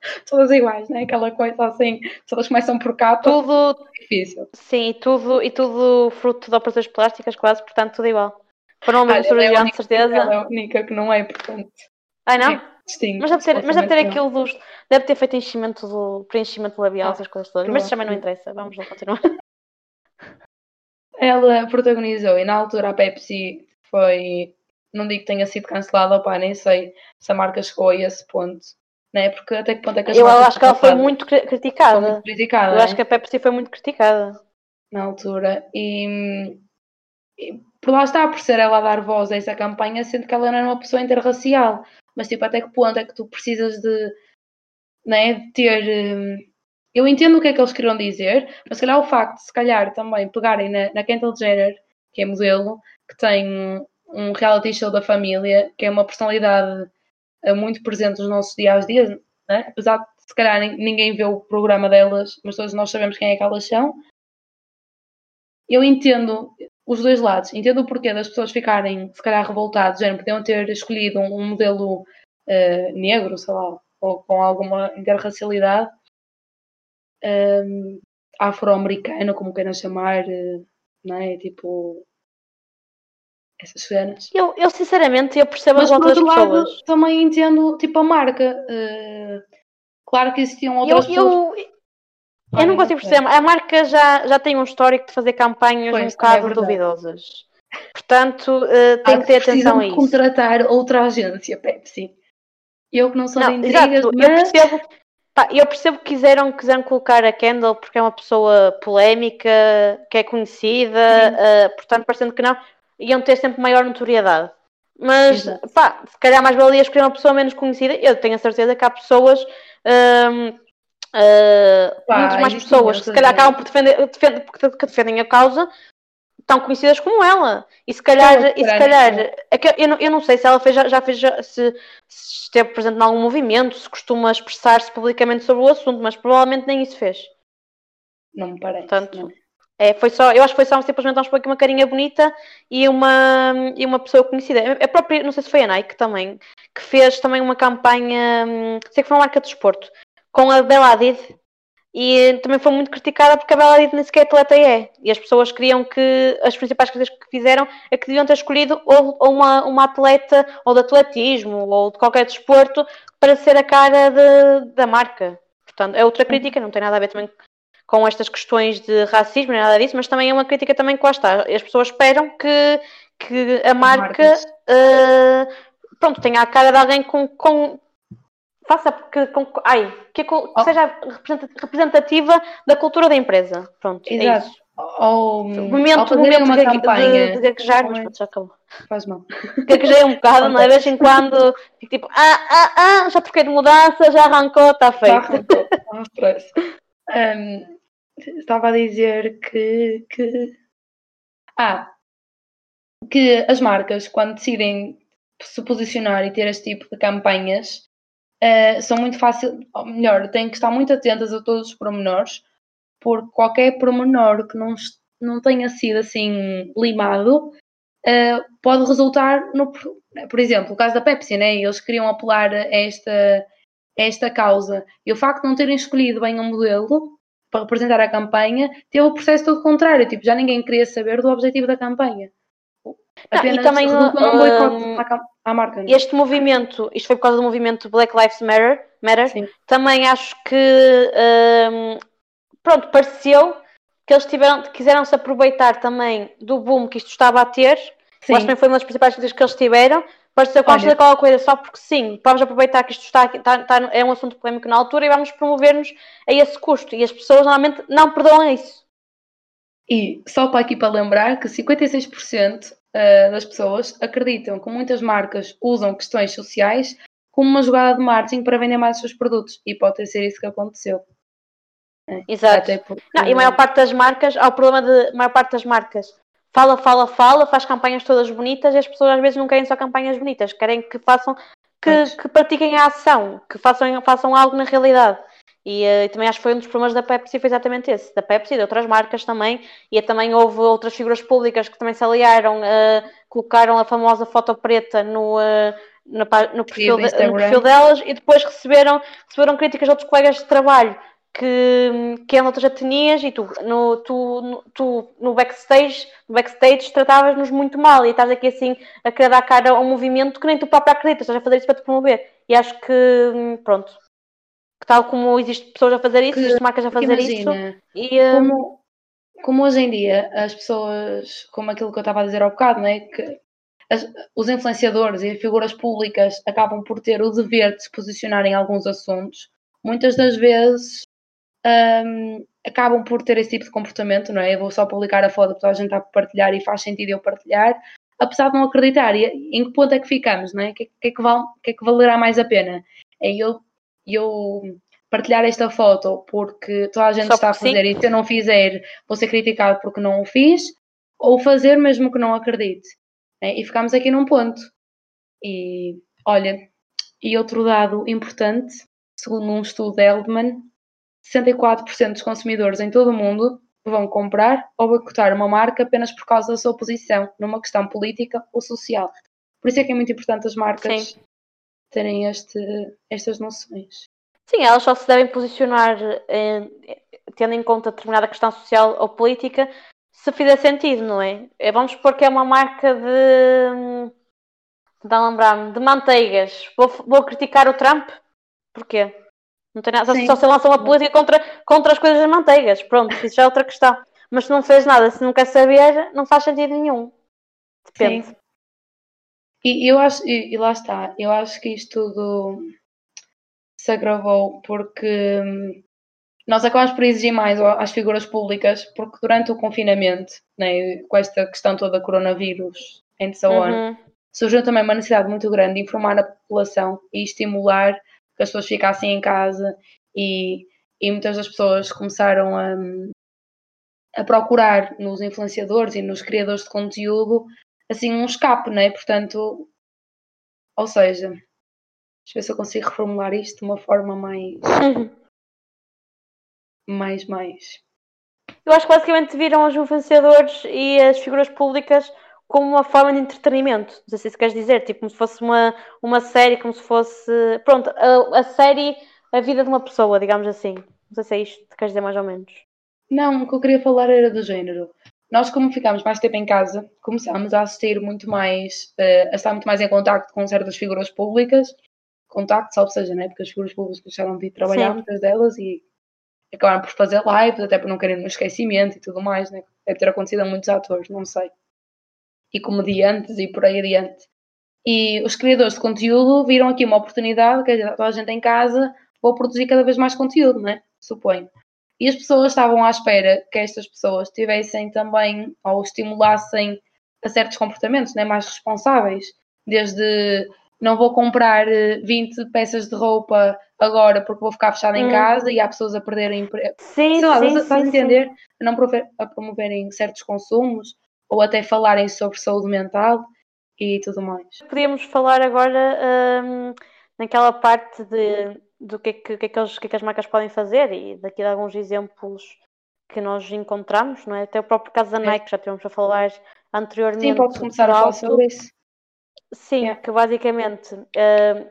Speaker 1: todas iguais, né? Aquela coisa assim, todas começam por cá,
Speaker 2: tudo difícil. Sim, e tudo, e tudo fruto de operações plásticas, quase, portanto, tudo igual. Foram uma mistura de é certeza.
Speaker 1: Ela é a única que não é, portanto.
Speaker 2: Ai, não? Sim, mas deve ter, mas deve ter aquilo dos. Deve ter feito enchimento do, preenchimento labial, ah, essas coisas todas. Mas isso também não interessa. Vamos lá continuar.
Speaker 1: Ela protagonizou e na altura a Pepsi foi. Não digo que tenha sido cancelada, opá, nem sei se a marca chegou a esse ponto né? Porque até que ponto é que as
Speaker 2: Eu acho que ela foi muito criticada. Foi muito
Speaker 1: criticada.
Speaker 2: Eu né? acho que a Pepsi foi muito criticada.
Speaker 1: Na altura. E, e, por lá está, por ser ela a dar voz a essa campanha, sendo que ela não era uma pessoa interracial. Mas tipo, até que ponto é que tu precisas de, né, de ter. Hum, eu entendo o que é que eles queriam dizer, mas se calhar o facto de se calhar também pegarem na, na Kendall Jenner, que é modelo, que tem um reality show da família, que é uma personalidade muito presente nos nossos dias a dias, né? apesar de se calhar ninguém vê o programa delas, mas todos nós sabemos quem é que elas são. Eu entendo os dois lados, entendo o porquê das pessoas ficarem, se calhar, revoltadas, já podiam ter escolhido um, um modelo uh, negro, sei lá, ou com alguma interracialidade, um, afro-americano, como queiram chamar, uh, não é? Tipo, essas cenas.
Speaker 2: Eu, eu sinceramente eu percebo Mas, as outras pessoas. Lado,
Speaker 1: também entendo tipo a marca. Uh, claro que existiam outras
Speaker 2: eu, pessoas. Eu, eu não consigo perceber. A marca já, já tem um histórico de fazer campanhas pois, um bocado é duvidosas. Portanto, uh, tem ah, que ter atenção a isso.
Speaker 1: contratar outra agência, Pepsi. Eu que não sou não, de intrigas,
Speaker 2: mas... Eu percebo, pá, eu percebo que quiseram, quiseram colocar a Kendall porque é uma pessoa polémica, que é conhecida, uh, portanto, parecendo que não, iam ter sempre maior notoriedade. Mas, Exato. pá, se calhar mais valia escolher uma pessoa menos conhecida. Eu tenho a certeza que há pessoas, um, uh, pá, muitas mais pessoas, que se calhar acabam por defender, que defendem a causa, tão conhecidas como ela. E se calhar, e se calhar é que eu, não, eu não sei se ela fez, já, já fez, já, se, se, esteve presente em algum movimento, se costuma expressar-se publicamente sobre o assunto, mas provavelmente nem isso fez.
Speaker 1: Não me parece. Portanto, não.
Speaker 2: É, foi só, eu acho que foi só simplesmente um uma carinha bonita e uma, e uma pessoa conhecida. A própria, não sei se foi a Nike também, que fez também uma campanha, hum, sei que foi uma marca de desporto, com a Bela Hadid, e também foi muito criticada porque a Bela Hadid nem sequer atleta é. E as pessoas queriam que, as principais coisas que fizeram é que deviam ter escolhido ou, ou uma, uma atleta, ou de atletismo, ou de qualquer desporto, para ser a cara de, da marca. Portanto, é outra crítica, não tem nada a ver também com estas questões de racismo, nem nada disso, mas também é uma crítica também que lá está. As pessoas esperam que, que a marca uh, pronto, tenha a cara de alguém com, com faça que, com, ai, que, que oh. seja representativa da cultura da empresa. Pronto, é Exato. é isso.
Speaker 1: Ou, momento, momento uma de, campanha.
Speaker 2: de, de gaguejar, mas pronto, já acabou.
Speaker 1: Faz mal.
Speaker 2: Gaguejei um bocado, não é? De vez em quando fico tipo, ah, ah, ah, já troquei de mudança, já arrancou, está feito. Já arrancou,
Speaker 1: não stress. Um, estava a dizer que, que. Ah, que as marcas, quando decidem se posicionar e ter este tipo de campanhas, uh, são muito fácil, ou melhor, têm que estar muito atentas a todos os pormenores, porque qualquer pormenor que não, não tenha sido assim limado uh, pode resultar no. Por exemplo, o caso da Pepsi, né? eles queriam apelar a esta, esta causa e o facto de não terem escolhido bem o modelo para representar a campanha, teve o processo todo contrário, tipo, já ninguém queria saber do objetivo da campanha.
Speaker 2: Apenas não, e também um, à marca. Não? É? Este movimento, isto foi por causa do movimento Black Lives Matter, Matter também acho que um, pronto, pareceu que eles tiveram, quiseram se aproveitar também do boom que isto estava a ter. Sim. Acho que também foi uma das principais coisas que eles tiveram Vamos fazer qualquer coisa só porque sim, vamos aproveitar que isto está, está, está, é um assunto polémico na altura e vamos promover-nos a esse custo. E as pessoas normalmente não perdoam isso.
Speaker 1: E só para aqui para lembrar que 56% eh, das pessoas acreditam que muitas marcas usam questões sociais como uma jogada de marketing para vender mais os seus produtos. E pode ter sido isso que aconteceu.
Speaker 2: É, Exato. Porque... Não, e a maior parte das marcas, há o problema de maior parte das marcas fala, fala, fala, faz campanhas todas bonitas e as pessoas às vezes não querem só campanhas bonitas, querem que façam, que, que pratiquem a ação, que façam, façam algo na realidade. E uh, também acho que foi um dos problemas da Pepsi, foi exatamente esse, da Pepsi e de outras marcas também, e também houve outras figuras públicas que também se aliaram, uh, colocaram a famosa foto preta no, uh, no, no, perfil de, no, perfil delas e depois receberam, receberam críticas de outros colegas de trabalho que, que eram outras etnias e tu no, tu, no, tu, no backstage, no backstage tratavas-nos muito mal e estás aqui assim a querer dar cara a um movimento que nem tu próprio acreditas, estás a fazer isso para te promover. E acho que, pronto, que tal como existe pessoas a fazer isso, existem marcas a fazer imagina, isso. E,
Speaker 1: hum, como, como hoje em dia as pessoas, como aquilo que eu estava a dizer ao bocado, não é? Que as, os influenciadores e as figuras públicas acabam por ter o dever de se posicionar em alguns assuntos. Muitas das vezes um, acabam por ter esse tipo de comportamento, não é? Eu vou só publicar a foto para a gente está a partilhar e faz sentido eu partilhar, apesar de não acreditar. E em que ponto é que ficamos, não é? O que, que, é que, val, que é que valerá mais a pena? É eu, eu partilhar esta foto porque toda a gente está a fazer sim. e se eu não fizer vou ser criticado porque não o fiz, ou fazer mesmo que não acredite. É? E ficamos aqui num ponto. E olha, e outro dado importante, segundo um estudo de Eldman, 64% dos consumidores em todo o mundo vão comprar ou boicotar uma marca apenas por causa da sua posição numa questão política ou social. Por isso é que é muito importante as marcas Sim. terem este, estas noções.
Speaker 2: Sim, elas só se devem posicionar eh, tendo em conta determinada questão social ou política se fizer sentido, não é? é vamos supor que é uma marca de. Tentar lembrar-me, de manteigas. Vou, vou criticar o Trump? Porquê? Não tem nada, só, só se lança uma política contra, contra as coisas das manteigas. Pronto, isso já é outra questão. Mas se não fez nada, se não quer saber, não faz sentido nenhum. Depende.
Speaker 1: Sim. E eu acho, e, e lá está, eu acho que isto tudo se agravou porque hum, nós acabamos por exigir mais às figuras públicas, porque durante o confinamento, né, com esta questão toda coronavírus, and so on,
Speaker 2: Uhum.
Speaker 1: surgiu também uma necessidade muito grande de informar a população e estimular que as pessoas ficassem em casa e, e muitas das pessoas começaram a, a procurar nos influenciadores e nos criadores de conteúdo assim um escape, né? Portanto, ou seja, deixa eu ver se eu consigo reformular isto de uma forma mais, mais, mais.
Speaker 2: Eu acho que basicamente viram os influenciadores e as figuras públicas como uma forma de entretenimento. Não sei se isso queres dizer, tipo, como se fosse uma, uma série, como se fosse. Pronto, a, a série, a vida de uma pessoa, digamos assim. Não sei se é isto que queres dizer mais ou menos.
Speaker 1: Não, o que eu queria falar era do género. Nós, como ficámos mais tempo em casa, começámos a assistir muito mais, eh, a estar muito mais em contacto com certas figuras públicas, contacto, salvo seja, né? Porque as figuras públicas deixaram de ir trabalhar,
Speaker 2: Sim.
Speaker 1: muitas delas, e acabaram por fazer lives, até por não quererem no esquecimento e tudo mais, né? Deve ter acontecido a muitos atores, não sei. E comediantes e por aí adiante. E os criadores de conteúdo viram aqui uma oportunidade, que toda a gente em casa, vou produzir cada vez mais conteúdo, né? Suponho. E as pessoas estavam à espera que estas pessoas tivessem também, ou estimulassem a certos comportamentos né, mais responsáveis. Desde não vou comprar eh, 20 peças de roupa agora porque vou ficar fechada em
Speaker 2: Hum.
Speaker 1: casa e há pessoas a perderem emprego.
Speaker 2: Sim,
Speaker 1: Sei lá,
Speaker 2: sim,
Speaker 1: estás a- estás a
Speaker 2: sim,
Speaker 1: entender? A não a promoverem certos consumos ou até falarem sobre saúde mental e tudo mais.
Speaker 2: Podíamos falar agora hum, naquela parte de, do que é que, que é que eles- que é que as marcas podem fazer e daqui de alguns exemplos que nós encontramos, não é? Até o próprio caso da
Speaker 1: É.
Speaker 2: Nike, já tivemos a falar anteriormente.
Speaker 1: Sim, podes começar a falar sobre isso.
Speaker 2: Sim,
Speaker 1: Yeah.
Speaker 2: que basicamente hum,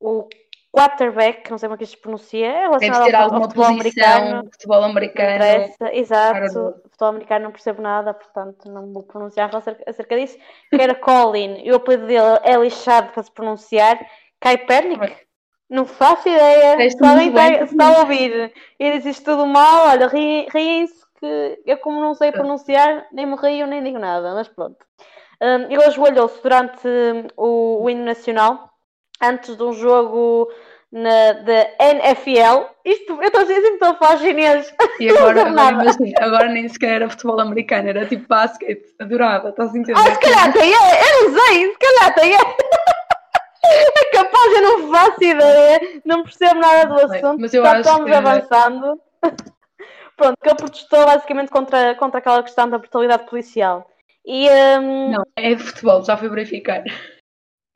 Speaker 2: o quarterback, não sei como é que isto se pronuncia, é
Speaker 1: Deve
Speaker 2: relacionado
Speaker 1: ter
Speaker 2: ao, ao
Speaker 1: alguma
Speaker 2: futebol americano.
Speaker 1: posição, futebol
Speaker 2: Não
Speaker 1: americano.
Speaker 2: interessa, exato. Futebol americano não percebo nada, portanto não vou pronunciar acerca, acerca disso. Que era Colin, e o apelido dele é lixado para se pronunciar. Kaepernick? Não faço ideia. Se alguém está, a ouvir e diz isto tudo mal, olha, ri- riem-se que eu como não sei pronunciar, nem me rio nem digo nada, mas pronto. Um, ele ajoelhou-se durante hum, o, o hino nacional, antes de um jogo na, da NFL. Isto, eu estou a dizer assim, estou a falar chinês.
Speaker 1: E agora, agora, imagina, agora nem sequer era futebol americano, era tipo basquete. Adorava, estás a entender?
Speaker 2: Ah, se calhar tem é, eu não sei, se calhar tem é. É capaz, eu não faço ideia, não percebo nada do assunto,
Speaker 1: mas eu
Speaker 2: já
Speaker 1: acho
Speaker 2: estamos
Speaker 1: que-
Speaker 2: avançando. Pronto, que ele protestou basicamente contra, contra aquela questão da brutalidade policial. E hum,
Speaker 1: Não, é de futebol, já fui verificar.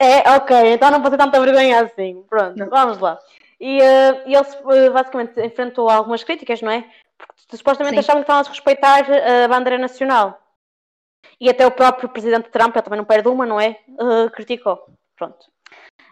Speaker 2: É, ok, então não pode ter tanta vergonha assim. Pronto,
Speaker 1: Não.
Speaker 2: vamos lá. E, eh, e ele eh, basicamente enfrentou algumas críticas, não é? Porque supostamente
Speaker 1: Sim.
Speaker 2: achavam que estavam a respeitar eh, a bandeira nacional. E até o próprio presidente Trump, ele também não perde uma, não é? Eh, criticou. Pronto.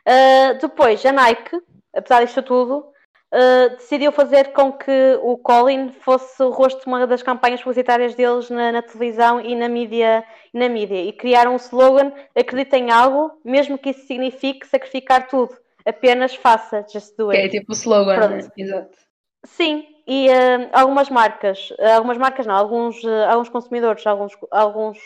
Speaker 2: Eh, depois, a Nike, apesar disto tudo, eh, decidiu fazer com que o Colin fosse o rosto de uma das campanhas publicitárias deles na, na televisão e na mídia, na mídia. E criaram um slogan: acredita em algo, mesmo que isso signifique sacrificar tudo. Apenas faça, just do
Speaker 1: Que
Speaker 2: it.
Speaker 1: é tipo o slogan,
Speaker 2: Pronto.
Speaker 1: né? Exato.
Speaker 2: Sim, e eh, algumas marcas, eh, algumas marcas não, alguns, eh, alguns consumidores, alguns, alguns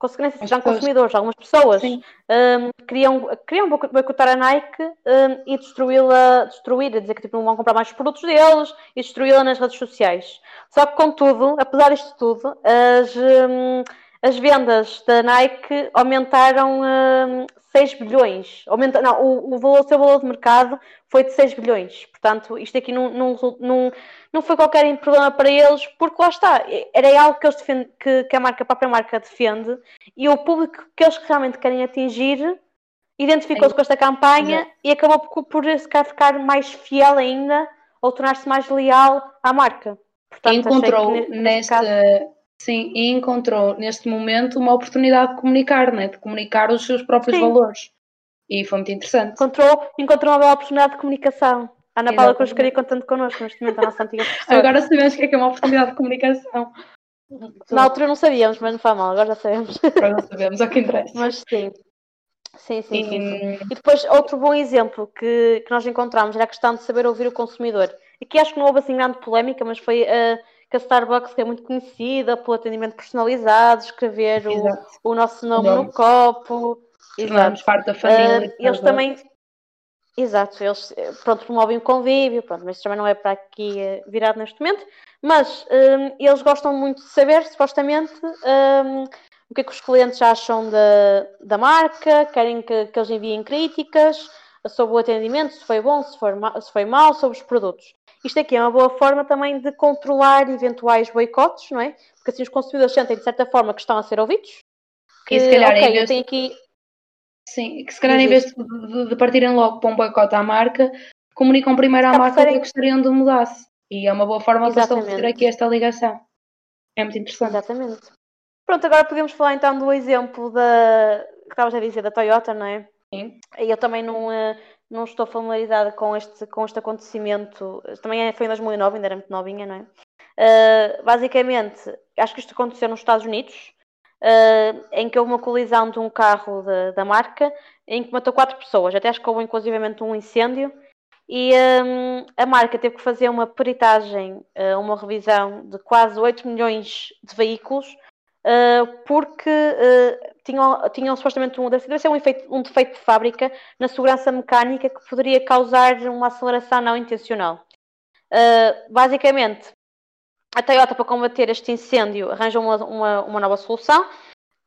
Speaker 2: consequências
Speaker 1: pessoas.
Speaker 2: consumidores, algumas pessoas ehm, queriam, queriam boico- boicotar a Nike ehm, e destruí-la, destruir, dizer que tipo, não vão comprar mais produtos deles e destruí-la nas redes sociais. Só que, contudo, apesar disto tudo, as, ehm, as vendas da Nike aumentaram ehm, 6 bilhões. Aumenta, não, o, o, valor, o seu valor de mercado foi de 6 bilhões. Portanto, isto aqui não, não, não, não foi qualquer problema para eles, porque lá está, era algo que, eles defendem, que, que a, marca, a própria marca defende e o público que eles realmente querem atingir identificou-se com esta campanha e acabou por, por ficar mais fiel ainda ou tornar-se mais leal à marca. Portanto,
Speaker 1: encontrou
Speaker 2: ne- neste
Speaker 1: neste,
Speaker 2: caso-
Speaker 1: sim, e encontrou neste momento uma oportunidade de comunicar, né? de comunicar os seus próprios
Speaker 2: Sim.
Speaker 1: valores. E foi muito interessante.
Speaker 2: encontrou, encontrou uma bela oportunidade de comunicação. A Ana Paula Cruz ficaria contente connosco neste momento, a nossa antiga professora.
Speaker 1: Agora sabemos o que é que é uma oportunidade de comunicação.
Speaker 2: Na altura não sabíamos, mas não faz mal, agora já sabemos.
Speaker 1: Agora não sabemos, é o que interessa.
Speaker 2: Mas sim. Sim, sim, sim. sim.
Speaker 1: E,
Speaker 2: E depois, outro bom exemplo que, que nós encontramos era a questão de saber ouvir o consumidor. Aqui acho que não houve assim grande polémica, mas foi a que a Starbucks que é muito conhecida pelo atendimento personalizado, escrever o, o, nosso nome no copo.
Speaker 1: Exato. parte da família.
Speaker 2: Uh, eles também. Exato, eles pronto, promovem o convívio, pronto, mas também não é para aqui uh, virado neste momento. Mas um, eles gostam muito de saber, supostamente, um, o que é que os clientes acham da, da marca, querem que, que eles enviem críticas sobre o atendimento, se foi bom, se, for se foi mau, sobre os produtos. Isto aqui é uma boa forma também de controlar eventuais boicotes, não é? Porque assim os consumidores sentem de certa forma que estão a ser ouvidos.
Speaker 1: Que, e se calhar okay, vez... aqui... Sim, que se calhar em vez de, de, partirem logo para um boicote à marca, comunicam primeiro à marca preferem... que gostariam de mudasse. E é uma boa forma Exatamente. para estabelecer aqui esta ligação. É muito interessante.
Speaker 2: Exatamente. Pronto, agora podemos falar então do exemplo da que estavas a dizer da Toyota, não é?
Speaker 1: Sim.
Speaker 2: Eu também não, eh, não estou familiarizada com este, com este acontecimento. Também é, foi em 2009, ainda era muito novinha, não é? Uh, basicamente, acho que isto aconteceu nos Estados Unidos, uh, em que houve uma colisão de um carro de, da marca, em que matou quatro pessoas. Até acho que houve inclusivamente um incêndio. E um, a marca teve que fazer uma peritagem, uma revisão de quase 8 milhões de veículos porque uh, tinham, tinham supostamente um, deve ser um, efeito, um defeito de fábrica na segurança mecânica que poderia causar uma aceleração não intencional. Uh, basicamente, a Toyota, para combater este incêndio, arranjou uma, uma, uma, nova solução,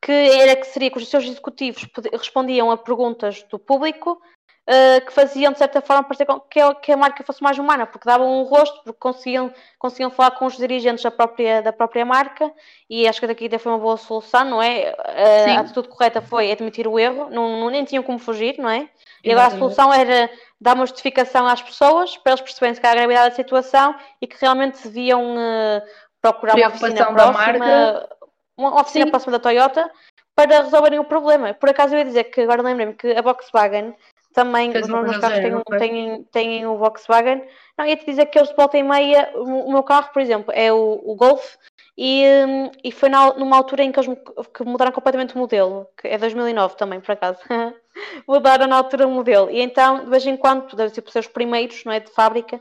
Speaker 2: que era que seria que os seus executivos respondiam a perguntas do público uh, que faziam, de certa forma, parecer que a, que a marca fosse mais humana, porque davam um rosto, porque conseguiam, conseguiam falar com os dirigentes da própria, da própria marca, e acho que daqui até foi uma boa solução, não é? Uh, a atitude correta foi admitir o erro, não, não, nem tinham como fugir, não é? E agora a solução era dar uma justificação às pessoas, para eles perceberem que a gravidade da situação e que realmente deviam uh, procurar uma oficina próxima, uma oficina Sim. próxima da Toyota, para resolverem o problema. Por acaso eu ia dizer que agora lembrei-me que a Volkswagen também os meus carros têm, têm, têm o Volkswagen. Não, ia-te dizer que eles de volta e meia, o, meu carro, por exemplo, é o, o Golf, e, e foi na, numa altura em que eles que mudaram completamente o modelo, que é 2009 também, por acaso. mudaram na altura o modelo. E então, de vez em quando, deve ser os primeiros, não é, de fábrica,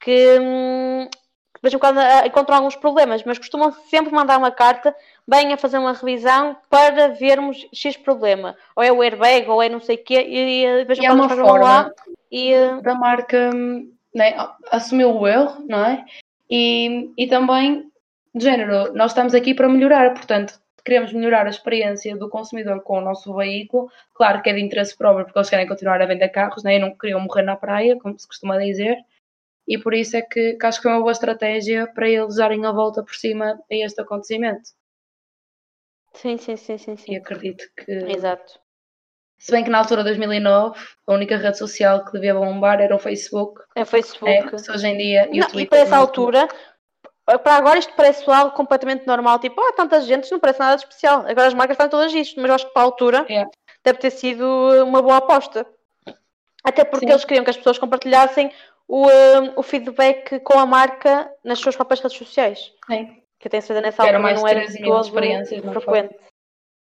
Speaker 2: que, hum, de vez em quando encontram alguns problemas, mas costumam sempre mandar uma carta, bem a fazer uma revisão para vermos X problema. Ou é o airbag, ou é não sei o quê, e,
Speaker 1: de vez em quando é uma forma lá e da marca né, assumiu o erro, não é? E, e também, de género, nós estamos aqui para melhorar, portanto, queremos melhorar a experiência do consumidor com o nosso veículo. Claro que é de interesse próprio, porque eles querem continuar a vender carros, né? e não queriam morrer na praia, como se costuma dizer e por isso é que, que acho que foi uma boa estratégia para eles darem a volta por cima a este acontecimento.
Speaker 2: Sim, sim, sim, sim, sim.
Speaker 1: E acredito que.
Speaker 2: Exato.
Speaker 1: Se bem que na altura de 2009 a única rede social que devia bombar era o Facebook.
Speaker 2: É o Facebook.
Speaker 1: É, hoje em dia.
Speaker 2: E, não, e para essa altura, para agora isto parece algo completamente normal. Tipo, ah, tanta gente, não parece nada de especial. Agora as marcas fazem todas isto, mas eu acho que para a altura
Speaker 1: é.
Speaker 2: deve ter sido uma boa aposta. Até porque Sim. eles queriam que as pessoas compartilhassem o, um, o feedback com a marca nas suas próprias redes sociais.
Speaker 1: Sim.
Speaker 2: Que eu tenho certeza nessa altura não era todo
Speaker 1: experiências frequente.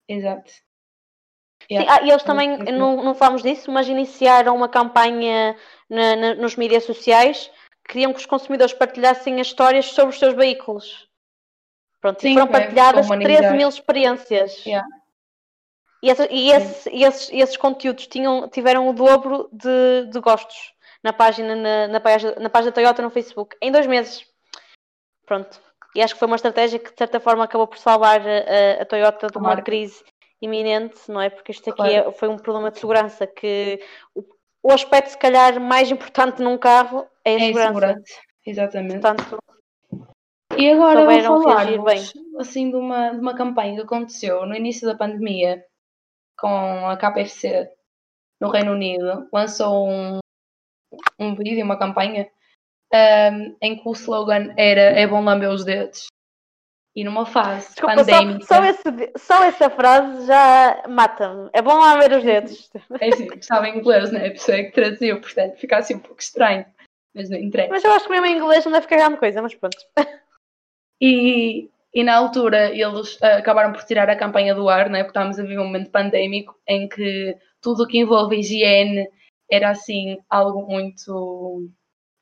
Speaker 1: Exato.
Speaker 2: Yeah. Sim, ah, e eles também, não, não falamos disso, mas iniciaram uma campanha na, na, nos mídias sociais queriam que os consumidores partilhassem as histórias sobre os seus veículos. Pronto, Sim, e foram partilhadas 13 mil experiências.
Speaker 1: Yeah.
Speaker 2: E, essa, e, esse, e esses, esses, conteúdos tinham, tiveram o dobro de, de gostos na página, na, na, página, na página da Toyota no Facebook, em dois meses. Pronto. E acho que foi uma estratégia que, de certa forma, acabou por salvar a, a Toyota de uma crise iminente, não é? Porque isto aqui claro. é, foi um problema de segurança que o, o, aspecto, se calhar, mais importante num carro é a é segurança. segurança.
Speaker 1: Exatamente.
Speaker 2: Portanto,
Speaker 1: e agora vou falar assim, de uma, de uma campanha que aconteceu no início da pandemia com a KFC no Reino Unido. Lançou um, um vídeo, uma campanha, um, em que o slogan era é bom lamber os dedos. E numa fase Desculpa, pandémica...
Speaker 2: Só, só, esse, só, essa frase já mata-me. É bom lamber os dedos.
Speaker 1: É assim, estava em inglês, né? A pessoa é que traduziu, portanto fica assim um pouco estranho. Mas não interessa.
Speaker 2: Mas eu acho que mesmo em inglês não deve ficar grande coisa, mas pronto.
Speaker 1: E, e na altura eles uh, acabaram por tirar a campanha do ar, né? porque estávamos a viver um momento pandémico em que tudo o que envolve higiene era assim algo muito,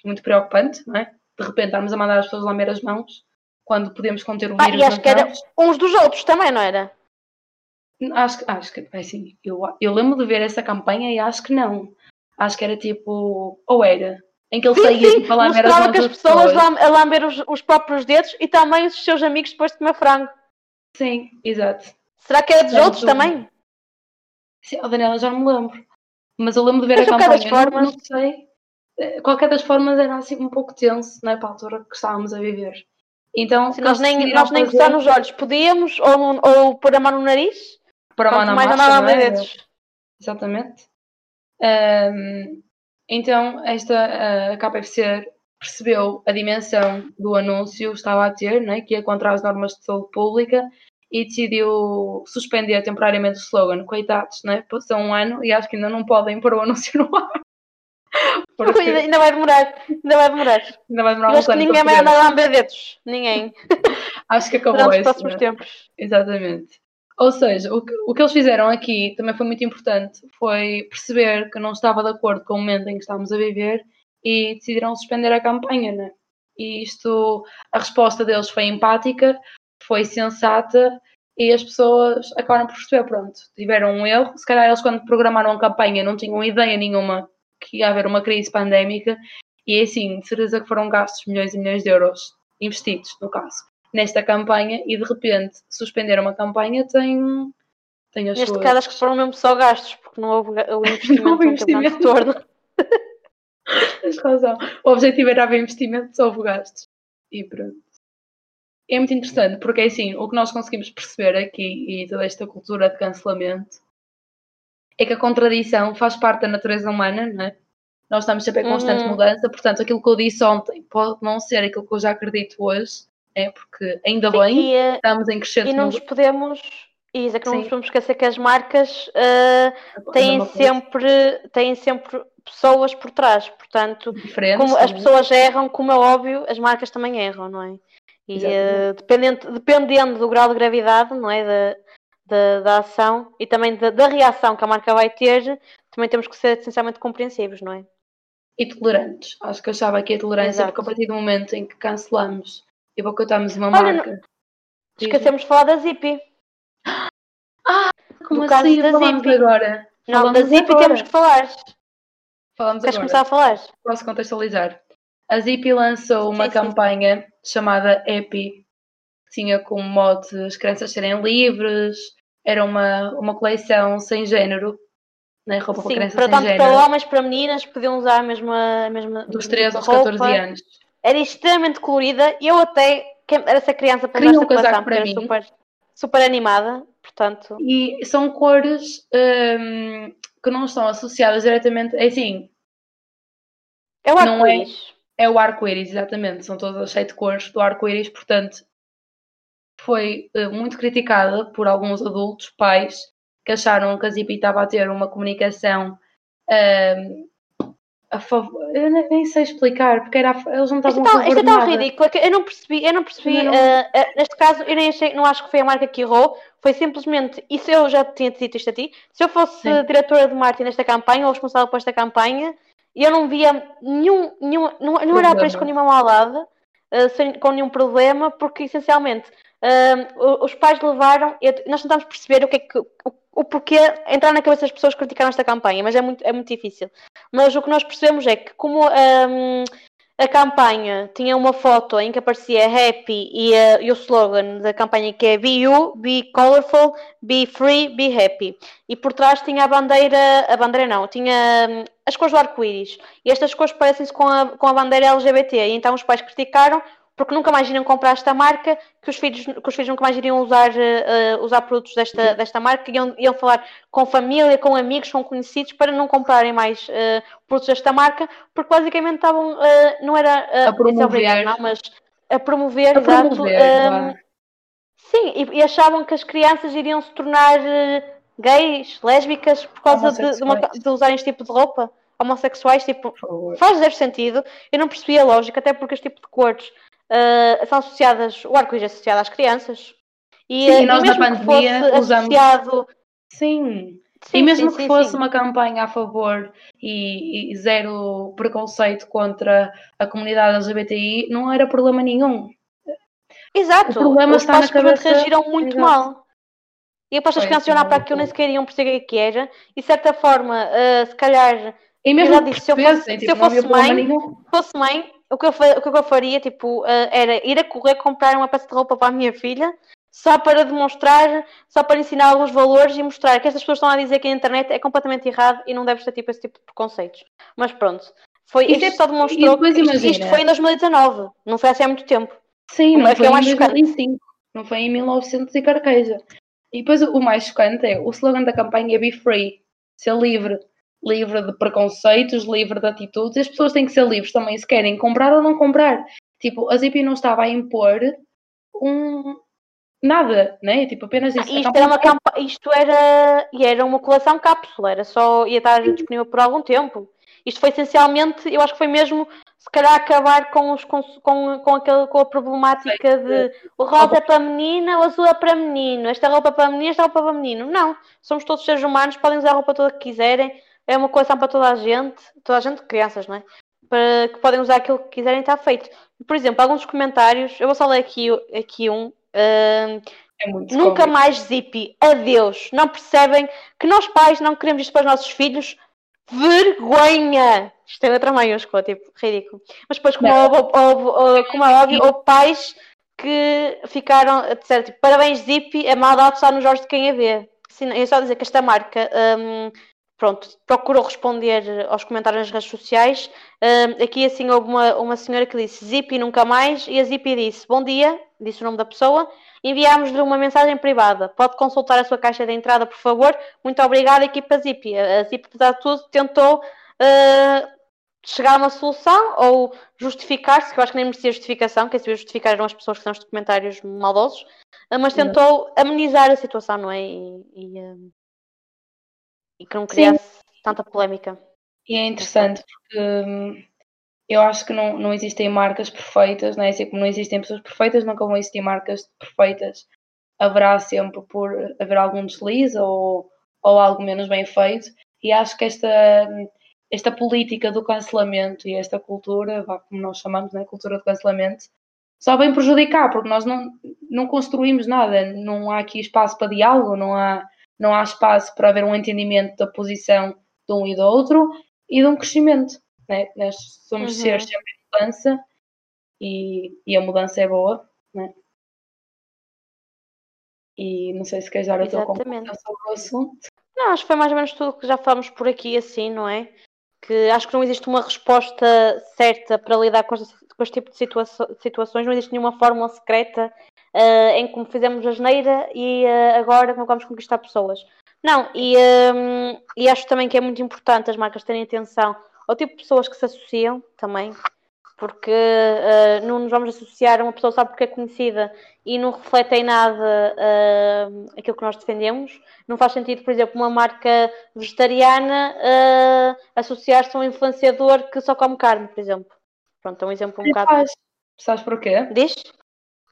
Speaker 1: muito preocupante, não é? De repente estarmos a mandar as pessoas lamber as mãos quando podemos conter o
Speaker 2: Ah,
Speaker 1: vírus
Speaker 2: e acho que era uns dos outros também, não era?
Speaker 1: Acho, que- acho que, é assim, eu, eu lembro de ver essa campanha e acho que não. Acho que era tipo, ou era, em que ele
Speaker 2: Sim,
Speaker 1: saía
Speaker 2: sim,
Speaker 1: tipo, a lamber as mãos
Speaker 2: que as pessoas
Speaker 1: pessoas.
Speaker 2: a lamber os, os próprios dedos e também os seus amigos depois de comer frango.
Speaker 1: Sim, exato.
Speaker 2: Será que era dos
Speaker 1: Certo.
Speaker 2: outros também?
Speaker 1: Sim, oh, Daniela, já não me lembro. Mas eu lembro de ver
Speaker 2: Mas
Speaker 1: a campanha, não, não sei. Eh, Qualquer das formas era assim um pouco tenso, não é? Para a altura que estávamos a viver. Então,
Speaker 2: Se nós
Speaker 1: eles
Speaker 2: nem, nós nem
Speaker 1: fazer
Speaker 2: nos olhos podíamos, ou, ou pôr a mão no nariz,
Speaker 1: para a mão na
Speaker 2: mais
Speaker 1: massa,
Speaker 2: andar a
Speaker 1: não é?
Speaker 2: dedos.
Speaker 1: Exatamente. Ahm, então, esta a KPFC percebeu a dimensão do anúncio que estava a ter, né, que ia contra as normas de saúde pública, e decidiu suspender temporariamente o slogan. Coitados, né? Passou um ano e acho que ainda não podem pôr o anúncio no ar. Porque
Speaker 2: Ainda, vai demorar, ainda vai demorar.
Speaker 1: ainda vai demorar um
Speaker 2: acho que ninguém vai andar a lamber dedos. Ninguém.
Speaker 1: Acho que acabou
Speaker 2: Durante
Speaker 1: esse,
Speaker 2: próximos
Speaker 1: né?
Speaker 2: tempos.
Speaker 1: Exatamente. Ou seja, o que, o que eles fizeram aqui também foi muito importante, foi perceber que não estava de acordo com o momento em que estávamos a viver e decidiram suspender a campanha, né? E isto, a resposta deles foi empática, foi sensata e as pessoas acabaram por perceber, pronto, tiveram um erro. Se calhar eles quando programaram a campanha não tinham ideia nenhuma que ia haver uma crise pandémica e é assim, de certeza que foram gastos milhões e milhões de euros investidos, no caso nesta campanha e de repente suspender uma campanha tem, tem as
Speaker 2: Neste
Speaker 1: suas...
Speaker 2: caso acho que foram mesmo só gastos, porque não houve o investimento,
Speaker 1: Não houve
Speaker 2: não
Speaker 1: investimento.
Speaker 2: retorno.
Speaker 1: Tens razão. O objetivo era haver investimentos, houve gastos. E pronto. É muito interessante, porque é assim, o que nós conseguimos perceber aqui e toda esta cultura de cancelamento é que a contradição faz parte da natureza humana, não é? Nós estamos sempre em constante
Speaker 2: Uhum.
Speaker 1: mudança, portanto, aquilo que eu disse ontem pode não ser aquilo que eu já acredito hoje, é porque ainda bem
Speaker 2: E, eh,
Speaker 1: estamos em crescente
Speaker 2: e não nos podemos. Que não nos
Speaker 1: Sim.
Speaker 2: podemos esquecer que as marcas
Speaker 1: mundo.
Speaker 2: têm, sempre, têm sempre pessoas por trás. Portanto, como as pessoas erram, como é óbvio, as marcas também erram, não é? E
Speaker 1: Exatamente.
Speaker 2: eh, dependendo, dependendo do grau de gravidade, não é? Da, da, da ação e também da, da reação que a marca vai ter, também temos que ser essencialmente compreensivos, não é?
Speaker 1: E tolerantes. Acho que achava que a tolerância,
Speaker 2: Exato.
Speaker 1: porque a partir do momento em que cancelamos e boicotamos uma
Speaker 2: Olha,
Speaker 1: marca.
Speaker 2: Esquecemos de falar da Zippy.
Speaker 1: Como
Speaker 2: do
Speaker 1: assim?
Speaker 2: da Zippy.
Speaker 1: agora.
Speaker 2: Não,
Speaker 1: Falamos
Speaker 2: da Zippy
Speaker 1: agora.
Speaker 2: temos que falar.
Speaker 1: Falamos
Speaker 2: Queres
Speaker 1: agora.
Speaker 2: começar a falar?
Speaker 1: Posso contextualizar. A Zippy lançou uma
Speaker 2: Sim, sim.
Speaker 1: campanha chamada Happy, que tinha como mote as crianças serem livres, era uma, uma coleção sem género, né? roupa para
Speaker 2: Sim,
Speaker 1: crianças
Speaker 2: para
Speaker 1: sem
Speaker 2: tanto
Speaker 1: género,
Speaker 2: para homens, para meninas, podiam usar a mesma, a mesma
Speaker 1: dos
Speaker 2: mesma
Speaker 1: 13 aos
Speaker 2: roupa.
Speaker 1: 14 anos.
Speaker 2: Era extremamente colorida. Eu até era essa criança para
Speaker 1: um
Speaker 2: esta
Speaker 1: casaco
Speaker 2: coleção,
Speaker 1: para mim.
Speaker 2: super, super animada, portanto.
Speaker 1: E são cores hum, que não estão associadas diretamente. É assim,
Speaker 2: É o
Speaker 1: é-
Speaker 2: arco-íris.
Speaker 1: É o arco-íris, exatamente. São todas as sete cores do arco-íris, portanto, foi eh, muito criticada por alguns adultos, pais, que acharam que a Zippy estava a ter uma comunicação ehm, a favor. Eu nem, sei explicar, porque era, a eles não
Speaker 2: Isto
Speaker 1: estavam
Speaker 2: é
Speaker 1: a
Speaker 2: tão,
Speaker 1: favor
Speaker 2: isto é tão ridículo que eu não percebi, eu não percebi,
Speaker 1: não.
Speaker 2: eh, neste caso, eu nem achei, não acho que foi a marca que errou, foi simplesmente, isso eu já tinha dito isto a ti, se eu fosse
Speaker 1: Sim.
Speaker 2: diretora de marketing nesta campanha, ou responsável por esta campanha, eu não via nenhum, nenhum não, não olhava para isto com nenhuma maldade, eh, sem, com nenhum problema, porque essencialmente os pais levaram, nós tentámos perceber o que é que, o, o porquê entrar na cabeça das pessoas que criticaram esta campanha, mas é muito, é muito difícil. Mas o que nós percebemos é que como ehm, a campanha tinha uma foto em que aparecia Happy e, eh, e o slogan da campanha que é Be You, Be Colorful, Be Free, Be Happy. E por trás tinha a bandeira, a bandeira não, tinha hum, as cores do arco-íris. E estas cores parecem-se com a, com a bandeira LGBT. E então os pais criticaram porque nunca mais iriam comprar esta marca, que os filhos, que os filhos nunca mais iriam usar, eh, usar produtos desta, desta marca, iam, iam falar com família, com amigos, com conhecidos, para não comprarem mais eh, produtos desta marca, porque basicamente estavam, eh, não era
Speaker 1: A promover.
Speaker 2: é obrigado, não, mas a promover,
Speaker 1: A
Speaker 2: exato,
Speaker 1: promover,
Speaker 2: eh,
Speaker 1: vá.
Speaker 2: Sim, e, e achavam que as crianças iriam se tornar gays, lésbicas, por causa de, de, uma- de usarem este tipo de roupa, homossexuais, tipo, faz zero sentido. Eu não percebi a lógica, até porque este tipo de cores eh, são associadas, o arco-íris é associado às crianças. E,
Speaker 1: Sim, e nós na
Speaker 2: mesmo que
Speaker 1: pandemia
Speaker 2: fosse
Speaker 1: usamos-
Speaker 2: associado.
Speaker 1: Sim.
Speaker 2: Sim,
Speaker 1: e mesmo
Speaker 2: sim,
Speaker 1: que fosse uma campanha a favor e, e zero preconceito contra a comunidade LGBTI, não era problema nenhum.
Speaker 2: Exato.
Speaker 1: O problema
Speaker 2: Os
Speaker 1: está na cabeça-
Speaker 2: reagiram muito
Speaker 1: Exato.
Speaker 2: mal. E aposto as
Speaker 1: Foi,
Speaker 2: crianças olhar para
Speaker 1: muito
Speaker 2: aquilo nem sequer iam perceber o que era. E de certa forma, eh, se calhar,
Speaker 1: E mesmo
Speaker 2: disse, se eu fosse- se
Speaker 1: tipo,
Speaker 2: eu
Speaker 1: não havia
Speaker 2: fosse mãe, se fosse mãe, o que eu, o que eu faria tipo, eh, era ir a correr comprar uma peça de roupa para a minha filha, só para demonstrar, só para ensinar alguns valores e mostrar que estas pessoas estão a dizer que a internet é completamente errado e não deve ter tipo, esse tipo de preconceitos. Mas pronto, foi,
Speaker 1: Isso
Speaker 2: isto
Speaker 1: é-
Speaker 2: só demonstrou que isto, isto foi em 2019, não foi assim há muito tempo.
Speaker 1: Sim,
Speaker 2: O
Speaker 1: não foi
Speaker 2: é
Speaker 1: em
Speaker 2: mais chocante.
Speaker 1: 2005, não foi em 1900 e carqueja. E depois o mais chocante é, o slogan da campanha é Be Free, ser livre. Livre de preconceitos, livre de atitudes. E as pessoas têm que ser livres também se querem comprar ou não comprar. Tipo, a Zippy não estava a impor um... nada, né? Tipo, apenas isso. A
Speaker 2: Isto era, uma campa... Isto era, e era uma coleção cápsula, era só ia estar disponível por algum tempo. Isto foi essencialmente, eu acho que foi mesmo, se calhar, acabar com, os, com, com, com, aquele, com a problemática de o rosa é para menina, o azul é para menino, esta roupa é para menino, esta roupa é para menino. Não, somos todos seres humanos, podem usar a roupa toda que quiserem, é uma coleção para toda a gente, toda a gente, crianças, não é? Para que podem usar aquilo que quiserem, está feito. Por exemplo, alguns comentários, eu vou só ler aqui, aqui um. ah,
Speaker 1: é
Speaker 2: Nunca mais zippy. Adeus. Não percebem que nós pais não queremos isto para os nossos filhos? Vergonha! Isto é letra maiúscula, tipo, ridículo. Mas depois, como, houve- houve- como é óbvio, houve pais que ficaram a dizer, tipo, parabéns zippy, é maldade só nos olhos de quem a vê. Sim, É só dizer que esta marca, hum, pronto, procurou responder aos comentários nas redes sociais. Aqui, assim, houve uma, uma senhora que disse zippy nunca mais, e a zippy disse, bom dia, disse o nome da pessoa, Enviámos-lhe uma mensagem privada. Pode consultar a sua caixa de entrada, por favor. Muito obrigada, equipa Zippy. A Zippy, apesar de tudo, tentou eh, chegar a uma solução ou justificar-se, que eu acho que nem merecia justificação, quem sabia justificar eram as pessoas que são os comentários maldosos, eh, mas tentou amenizar a situação, não é? E, e, eh, e que não criasse tanta polémica.
Speaker 1: E é interessante porque hum, eu acho que não, não existem marcas perfeitas, não é? Assim como não existem pessoas perfeitas, nunca vão existir marcas perfeitas. Haverá sempre por haver algum deslize ou, ou algo menos bem feito. E acho que esta, esta política do cancelamento e esta cultura, como nós chamamos, né? cultura do cancelamento, só vem prejudicar, porque nós não, não construímos nada, não há aqui espaço para diálogo, não há, não há espaço para haver um entendimento da posição de um e do outro e de um crescimento. Né? Nós somos
Speaker 2: Uhum.
Speaker 1: seres sempre em mudança e, e a mudança é boa. Né? E não sei se queres dar a tua conclusão sobre o assunto.
Speaker 2: Não, acho que foi mais ou menos tudo que já falamos por aqui, assim, não é? Que acho que não existe uma resposta certa para lidar com este, com este tipo de situa- situações, não existe nenhuma fórmula secreta eh, em como fizemos a geneira e eh, agora como vamos conquistar pessoas. Não, e, ehm, e acho também que é muito importante as marcas terem atenção ao tipo de pessoas que se associam também, porque eh, não nos vamos associar a uma pessoa só porque é conhecida e não reflete em nada eh, aquilo que nós defendemos. Não faz sentido, por exemplo, uma marca vegetariana eh, associar-se a um influenciador que só come carne, por exemplo. Pronto, é um exemplo um
Speaker 1: Até
Speaker 2: bocado.
Speaker 1: faz. Sabes porquê?
Speaker 2: Diz?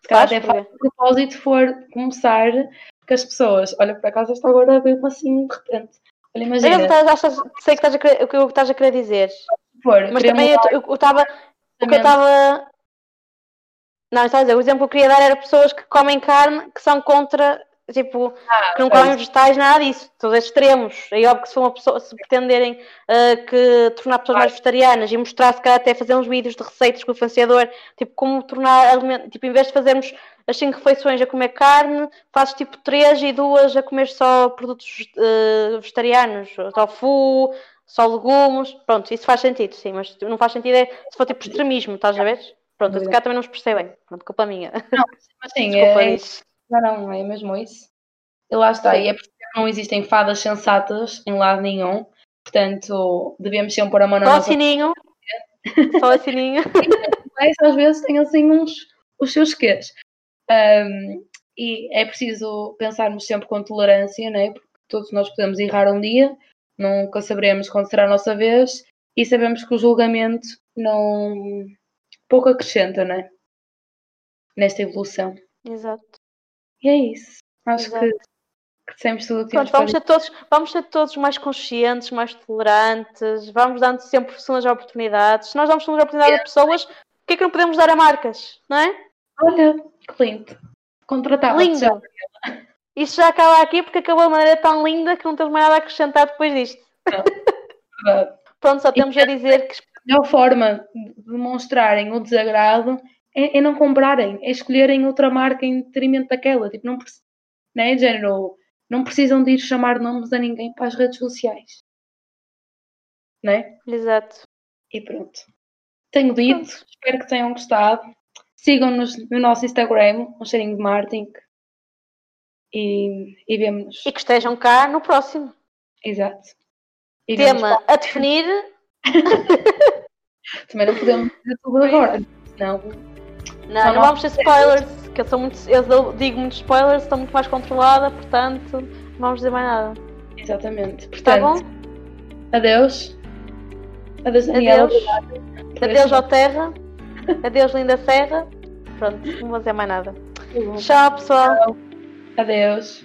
Speaker 2: Faz,
Speaker 1: até faz de propósito for começar que as pessoas, olha, por acaso esta agora veio assim de repente. Olha,
Speaker 2: Mas eu
Speaker 1: imagina,
Speaker 2: estás- achas- sei que estás a querer- o que o estás a querer dizer.
Speaker 1: for,
Speaker 2: Mas também eu
Speaker 1: mudar
Speaker 2: eu estava. O que eu estava. Não, estava a dizer, o exemplo que eu queria dar era pessoas que comem carne que são contra, tipo,
Speaker 1: Ah,
Speaker 2: que não comem vegetais, nada disso, todos extremos. É óbvio que se, for uma pessoa, se pretenderem ah, que tornar pessoas mais vegetarianas e mostrar, se calhar até fazer uns vídeos de receitas com o influenciador, tipo, como tornar alimento, tipo, em vez de fazermos as 5 refeições a comer carne, fazes tipo 3 e duas a comer só produtos ah, vegetarianos, tofu, só legumes, pronto, isso faz sentido, sim, mas não faz sentido é se for tipo extremismo, estás a ver? Pronto, esse cá também não nos percebem, pronto, culpa minha.
Speaker 1: Mas sim,
Speaker 2: Desculpa
Speaker 1: é, é,
Speaker 2: isso.
Speaker 1: Não, não, é mesmo isso. E lá está, e é por isso que não existem fadas sensatas em lado nenhum. Portanto, devemos sempre pôr a mão na
Speaker 2: Só o
Speaker 1: nossa
Speaker 2: sininho, só o sininho.
Speaker 1: mas às vezes tem assim uns os seus quês. Um, e é preciso pensarmos sempre com tolerância, né? porque todos nós podemos errar um dia, nunca saberemos quando será a nossa vez, e sabemos que o julgamento não pouco acrescenta, né? Nesta evolução.
Speaker 2: Exato.
Speaker 1: E é isso. Acho
Speaker 2: Exato.
Speaker 1: que, dissemos tudo o que
Speaker 2: Pronto, vamos ser, todos, vamos ser todos mais conscientes, mais tolerantes, vamos dando sempre segundas oportunidades. Se nós damos segundas oportunidades a pessoas, o que é que não podemos dar a marcas? Não é?
Speaker 1: Olha, Que lindo. Contratava.
Speaker 2: Lindo. Isto já acaba aqui porque acabou de maneira tão linda que não temos mais nada a acrescentar depois disto. Pronto, só temos a dizer que
Speaker 1: A melhor forma de demonstrarem o desagrado é, é não comprarem, é escolherem outra marca em detrimento daquela. Tipo, não, né? Género, não precisam de ir chamar nomes a ninguém para as redes sociais. Né?
Speaker 2: Exato.
Speaker 1: E pronto. Tenho dito,
Speaker 2: Pronto.
Speaker 1: espero que tenham gostado. Sigam-nos no nosso Instagram, o cheirinho de Martin. E, e vemo-nos.
Speaker 2: E que estejam cá no próximo.
Speaker 1: Exato. E
Speaker 2: Tema a definir.
Speaker 1: Também não podemos dizer tudo agora. Não.
Speaker 2: Não,
Speaker 1: Só
Speaker 2: não vamos ter spoilers, que eu, sou muito, eu digo muitos spoilers, estou muito mais controlada, portanto, não vamos dizer mais nada.
Speaker 1: Exatamente.
Speaker 2: Tá
Speaker 1: Portanto,
Speaker 2: bom?
Speaker 1: adeus. Adeus, Daniela.
Speaker 2: Adeus. Adeus ao Terra. Adeus, linda Serra. Pronto, não vou dizer mais nada.
Speaker 1: momento.
Speaker 2: Tchau, pessoal.
Speaker 1: Adeus.